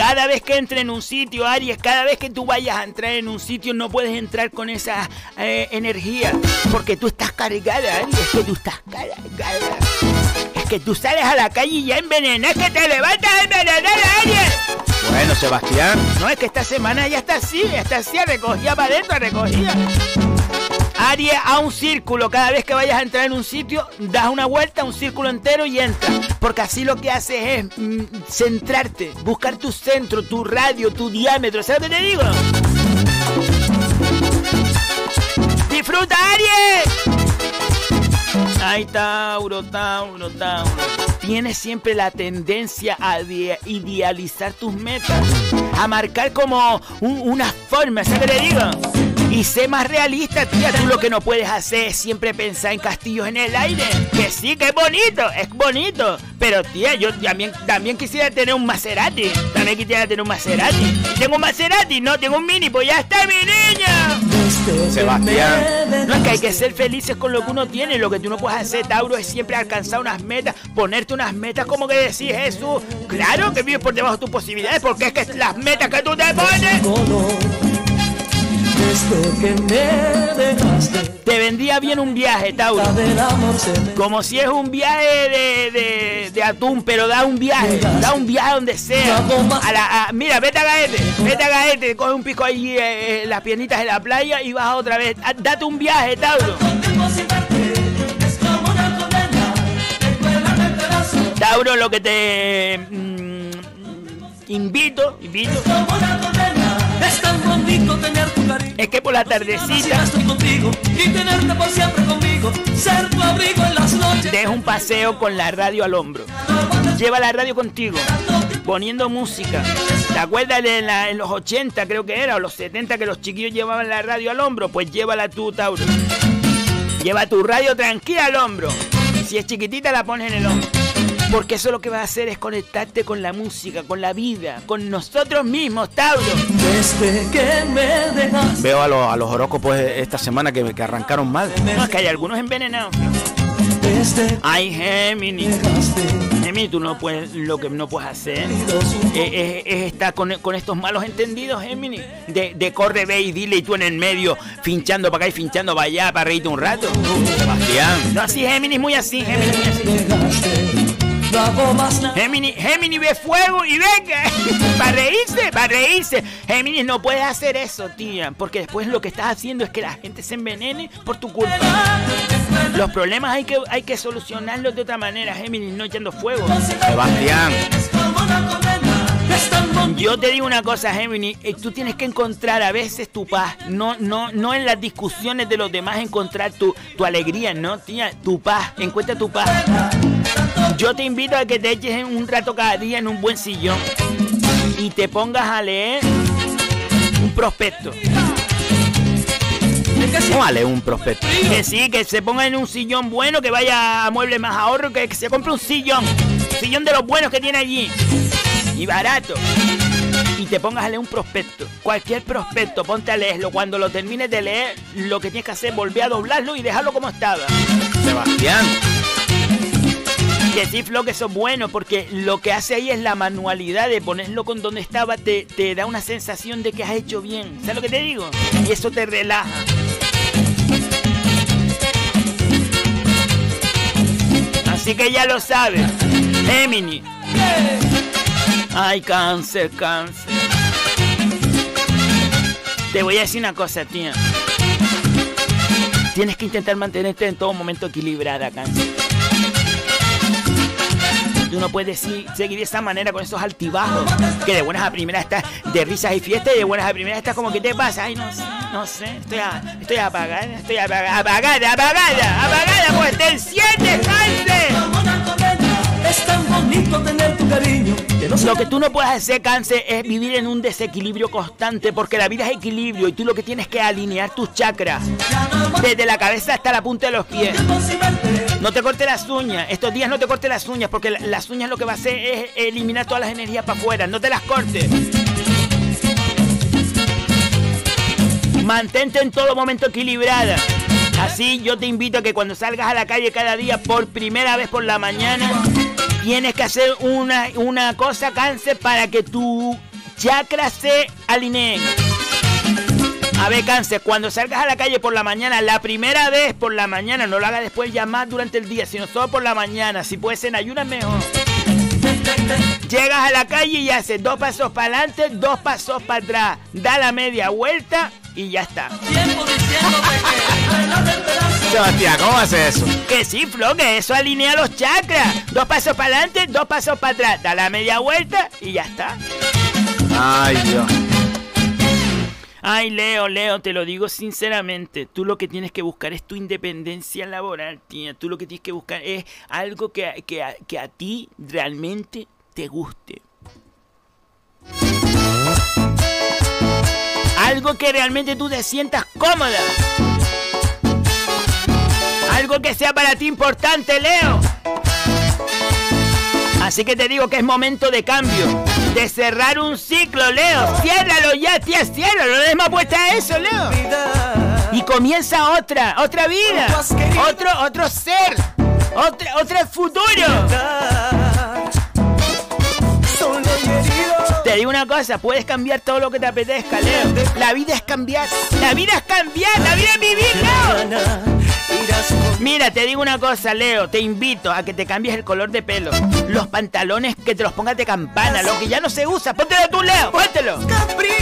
[SPEAKER 3] Cada vez que entre en un sitio, Aries, cada vez que tú vayas a entrar en un sitio, no puedes entrar con esa eh, energía. Porque tú estás cargada, Aries, es que tú estás cargada. Es que tú sales a la calle y ya envenenas, que te levantas envenenada, Aries.
[SPEAKER 5] Bueno, Sebastián.
[SPEAKER 3] No, es que esta semana ya está así, ya está así, recogía para adentro, recogía. Aries a un círculo. Cada vez que vayas a entrar en un sitio, das una vuelta, un círculo entero y entras. Porque así lo que haces es mm, centrarte, buscar tu centro, tu radio, tu diámetro. ¿Sabes lo que te digo? ¡Disfruta, Aries! Ay, Tauro, Tauro, Tauro. Tienes siempre la tendencia a de- idealizar tus metas, a marcar como un- una forma, ¿sabes qué te digo? Y sé más realista, tía. Tú lo que no puedes hacer es siempre pensar en castillos en el aire. Que sí, que es bonito, es bonito. Pero, tía, yo también, también quisiera tener un Maserati. También quisiera tener un Maserati. Tengo un Maserati, no, tengo un Mini, pues ya está mi niña.
[SPEAKER 5] Sebastián.
[SPEAKER 3] No es que hay que ser felices con lo que uno tiene. Lo que tú no puedes hacer, Tauro, es siempre alcanzar unas metas, ponerte unas metas como que decís, Jesús. Claro que vives por debajo de tus posibilidades, porque es que las metas que tú te pones.
[SPEAKER 4] Desde que me dejaste,
[SPEAKER 3] Te vendría bien un viaje, Tauro. Como si es un viaje de, de, de atún, pero da un viaje, da un viaje donde sea. A la, a- mira, vete a Gaete, vete a Gaete, coge un pico ahí, eh, eh, las piernitas de la playa y vas otra vez. Ah, Date un viaje, Tauro. Tauro, lo que te mm, invito, invito,
[SPEAKER 4] Es tan bonito tener tu cariño.
[SPEAKER 3] es que por la tardecita
[SPEAKER 4] estoy contigo y tenerte por siempre conmigo, ser tu abrigo en las noches.
[SPEAKER 3] deja un paseo con la radio al hombro. Lleva la radio contigo, poniendo música. ¿Te acuerdas de la- en los 80 creo que era, o los 70 que los chiquillos llevaban la radio al hombro? Pues llévala tú, Tauro. Lleva tu radio tranquila al hombro. Si es chiquitita la pones en el hombro. Porque eso lo que va a hacer es conectarte con la música, con la vida, con nosotros mismos, Tauro.
[SPEAKER 4] Desde que me dejaste,
[SPEAKER 5] Veo a, los- a los horóscopos esta semana que, que arrancaron mal.
[SPEAKER 3] No, es que hay algunos envenenados. Ay, Géminis.
[SPEAKER 4] dejaste,
[SPEAKER 3] Géminis, tú no puedes, lo que no puedes hacer es, es- es estar con, con estos malos entendidos, Géminis. De, de corre, ve y dile y tú en el medio, finchando para acá y finchando para allá, para reírte un rato.
[SPEAKER 5] Sebastián.
[SPEAKER 3] No, así, Géminis, muy así, Géminis, muy así.
[SPEAKER 4] No hago más nada.
[SPEAKER 3] Géminis, Géminis ve fuego y venga. para reírse, para reírse. Géminis, no puedes hacer eso, tía. Porque después lo que estás haciendo es que la gente se envenene por tu culpa. Los problemas hay que, hay que solucionarlos de otra manera, Géminis, no echando fuego.
[SPEAKER 5] Sebastián.
[SPEAKER 3] Yo te digo una cosa, Gemini, eh, tú tienes que encontrar a veces tu paz, no, no, no en las discusiones de los demás encontrar tu, tu alegría, no, tía, tu paz, encuentra tu paz. Yo te invito a que te eches un rato cada día en un buen sillón y te pongas a leer un prospecto.
[SPEAKER 5] Vale, un prospecto.
[SPEAKER 3] Que sí, que se ponga en un sillón bueno, que vaya a muebles más ahorro, que, que se compre un sillón. Sillón de los buenos que tiene allí. Y barato. Y te pongas a leer un prospecto. Cualquier prospecto, ponte a leerlo. Cuando lo termines de leer, lo que tienes que hacer es volver a doblarlo y dejarlo como estaba.
[SPEAKER 5] Sebastián.
[SPEAKER 3] Sí, Flo, que eso es bueno, porque lo que hace ahí es la manualidad de ponerlo con donde estaba, te, te da una sensación de que has hecho bien. ¿Sabes lo que te digo? Y eso te relaja. Así que ya lo sabes. Gemini. Ay, cáncer, cáncer. Te voy a decir una cosa, tía. Tienes que intentar mantenerte en todo momento equilibrada, cáncer. Tú no puedes seguir de esa manera con esos altibajos. Que de buenas a primeras estás de risas y fiestas y de buenas a primeras estás como que te pasa. Ay, no sé, no sé. Estoy, estoy apagada, estoy apagada, apagada, apagada, apagada. Pues te enciendes.
[SPEAKER 4] Es tan bonito tener tu cariño.
[SPEAKER 3] Lo que tú no puedes hacer, cáncer, es vivir en un desequilibrio constante, porque la vida es equilibrio y tú lo que tienes que alinear tus chakras, desde la cabeza hasta la punta de los pies. No te cortes las uñas, estos días no te cortes las uñas, porque la- las uñas lo que va a hacer es eliminar todas las energías para afuera, no te las cortes. Mantente en todo momento equilibrada. Así yo te invito a que cuando salgas a la calle cada día por primera vez por la mañana, tienes que hacer una, una cosa, cáncer, para que tu chakra se alineen. A ver, cáncer, cuando salgas a la calle por la mañana, la primera vez por la mañana, no lo hagas después ya más durante el día, sino solo por la mañana. Si puedes en ayunas, mejor. Llegas a la calle y haces dos pasos para adelante, dos pasos para atrás. Da la media vuelta y ya está.
[SPEAKER 5] Sebastián, ¿cómo haces eso?
[SPEAKER 3] Que sí, Flo, que eso alinea los chakras. Dos pasos para adelante, dos pasos para atrás. Da la media vuelta y ya está.
[SPEAKER 5] Ay, Dios.
[SPEAKER 3] Ay, Leo, Leo, te lo digo sinceramente. Tú lo que tienes que buscar es tu independencia laboral, tía. Tú lo que tienes que buscar es algo que, que, a- que a ti realmente te guste. Algo que realmente tú te sientas cómoda. Algo que sea para ti importante, Leo. Así que te digo que es momento de cambio. De cerrar un ciclo, Leo. Ciérralo ya, tía, ciérralo. No des más vuelta a eso, Leo. Y comienza otra, otra vida. Otro, otro ser. Otra, otro futuro. Te digo una cosa, puedes cambiar todo lo que te apetezca, Leo. La vida es cambiar. La vida es cambiar. La vida es vivir, Leo. Mira, te digo una cosa, Leo. Te invito a que te cambies el color de pelo. Los pantalones que te los pongas de campana. Lo que ya no se usa. Póntelo tú, Leo. Póntelo.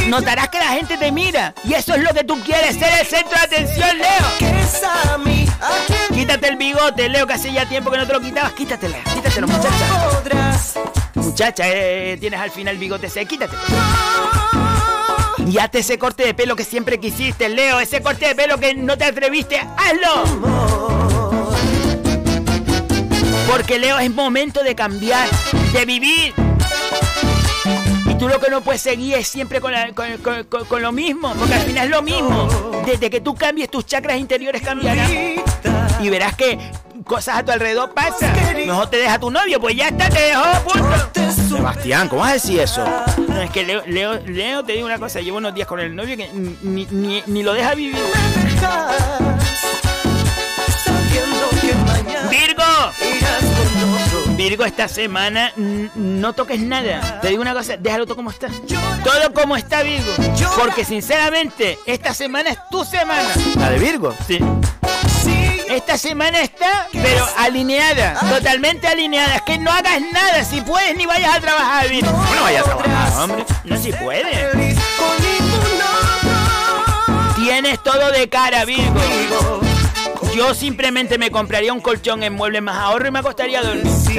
[SPEAKER 3] Notarás que la gente te mira. Y eso es lo que tú quieres. Ser el centro de atención, Leo. Quítate el bigote, Leo, que hace ya tiempo que no te lo quitabas. Quítatelo. Quítatelo, muchacha. Muchacha, eh, tienes al final el bigote ese. Quítatelo. Y hazte ese corte de pelo que siempre quisiste, Leo. Ese corte de pelo que no te atreviste. ¡Hazlo! Porque, Leo, es momento de cambiar, de vivir. Y tú lo que no puedes seguir es siempre con, la- con- con- con- con lo mismo. Porque al final es lo mismo. Desde que tú cambies, tus chakras interiores cambiarán. Y verás que cosas a tu alrededor pasan. Mejor te deja tu novio, pues ya está, te dejó, punto.
[SPEAKER 5] Sebastián, ¿cómo vas a decir eso?
[SPEAKER 3] No, es que Leo, Leo, Leo, te digo una cosa, llevo unos días con el novio que ni, ni, ni lo deja vivir. Virgo, Virgo, esta semana no toques nada. Te digo una cosa, déjalo todo como está. Todo como está, Virgo. Porque sinceramente, esta semana es tu semana.
[SPEAKER 5] ¿La de Virgo?
[SPEAKER 3] Sí. Esta semana está, pero alineada, totalmente alineada. Es que no hagas nada, si puedes ni vayas a trabajar, Virgo.
[SPEAKER 5] No vayas a trabajar, hombre.
[SPEAKER 3] No, si puedes. Tienes todo de cara, Virgo. Yo simplemente me compraría un colchón en muebles más ahorro y me acostaría a dormir.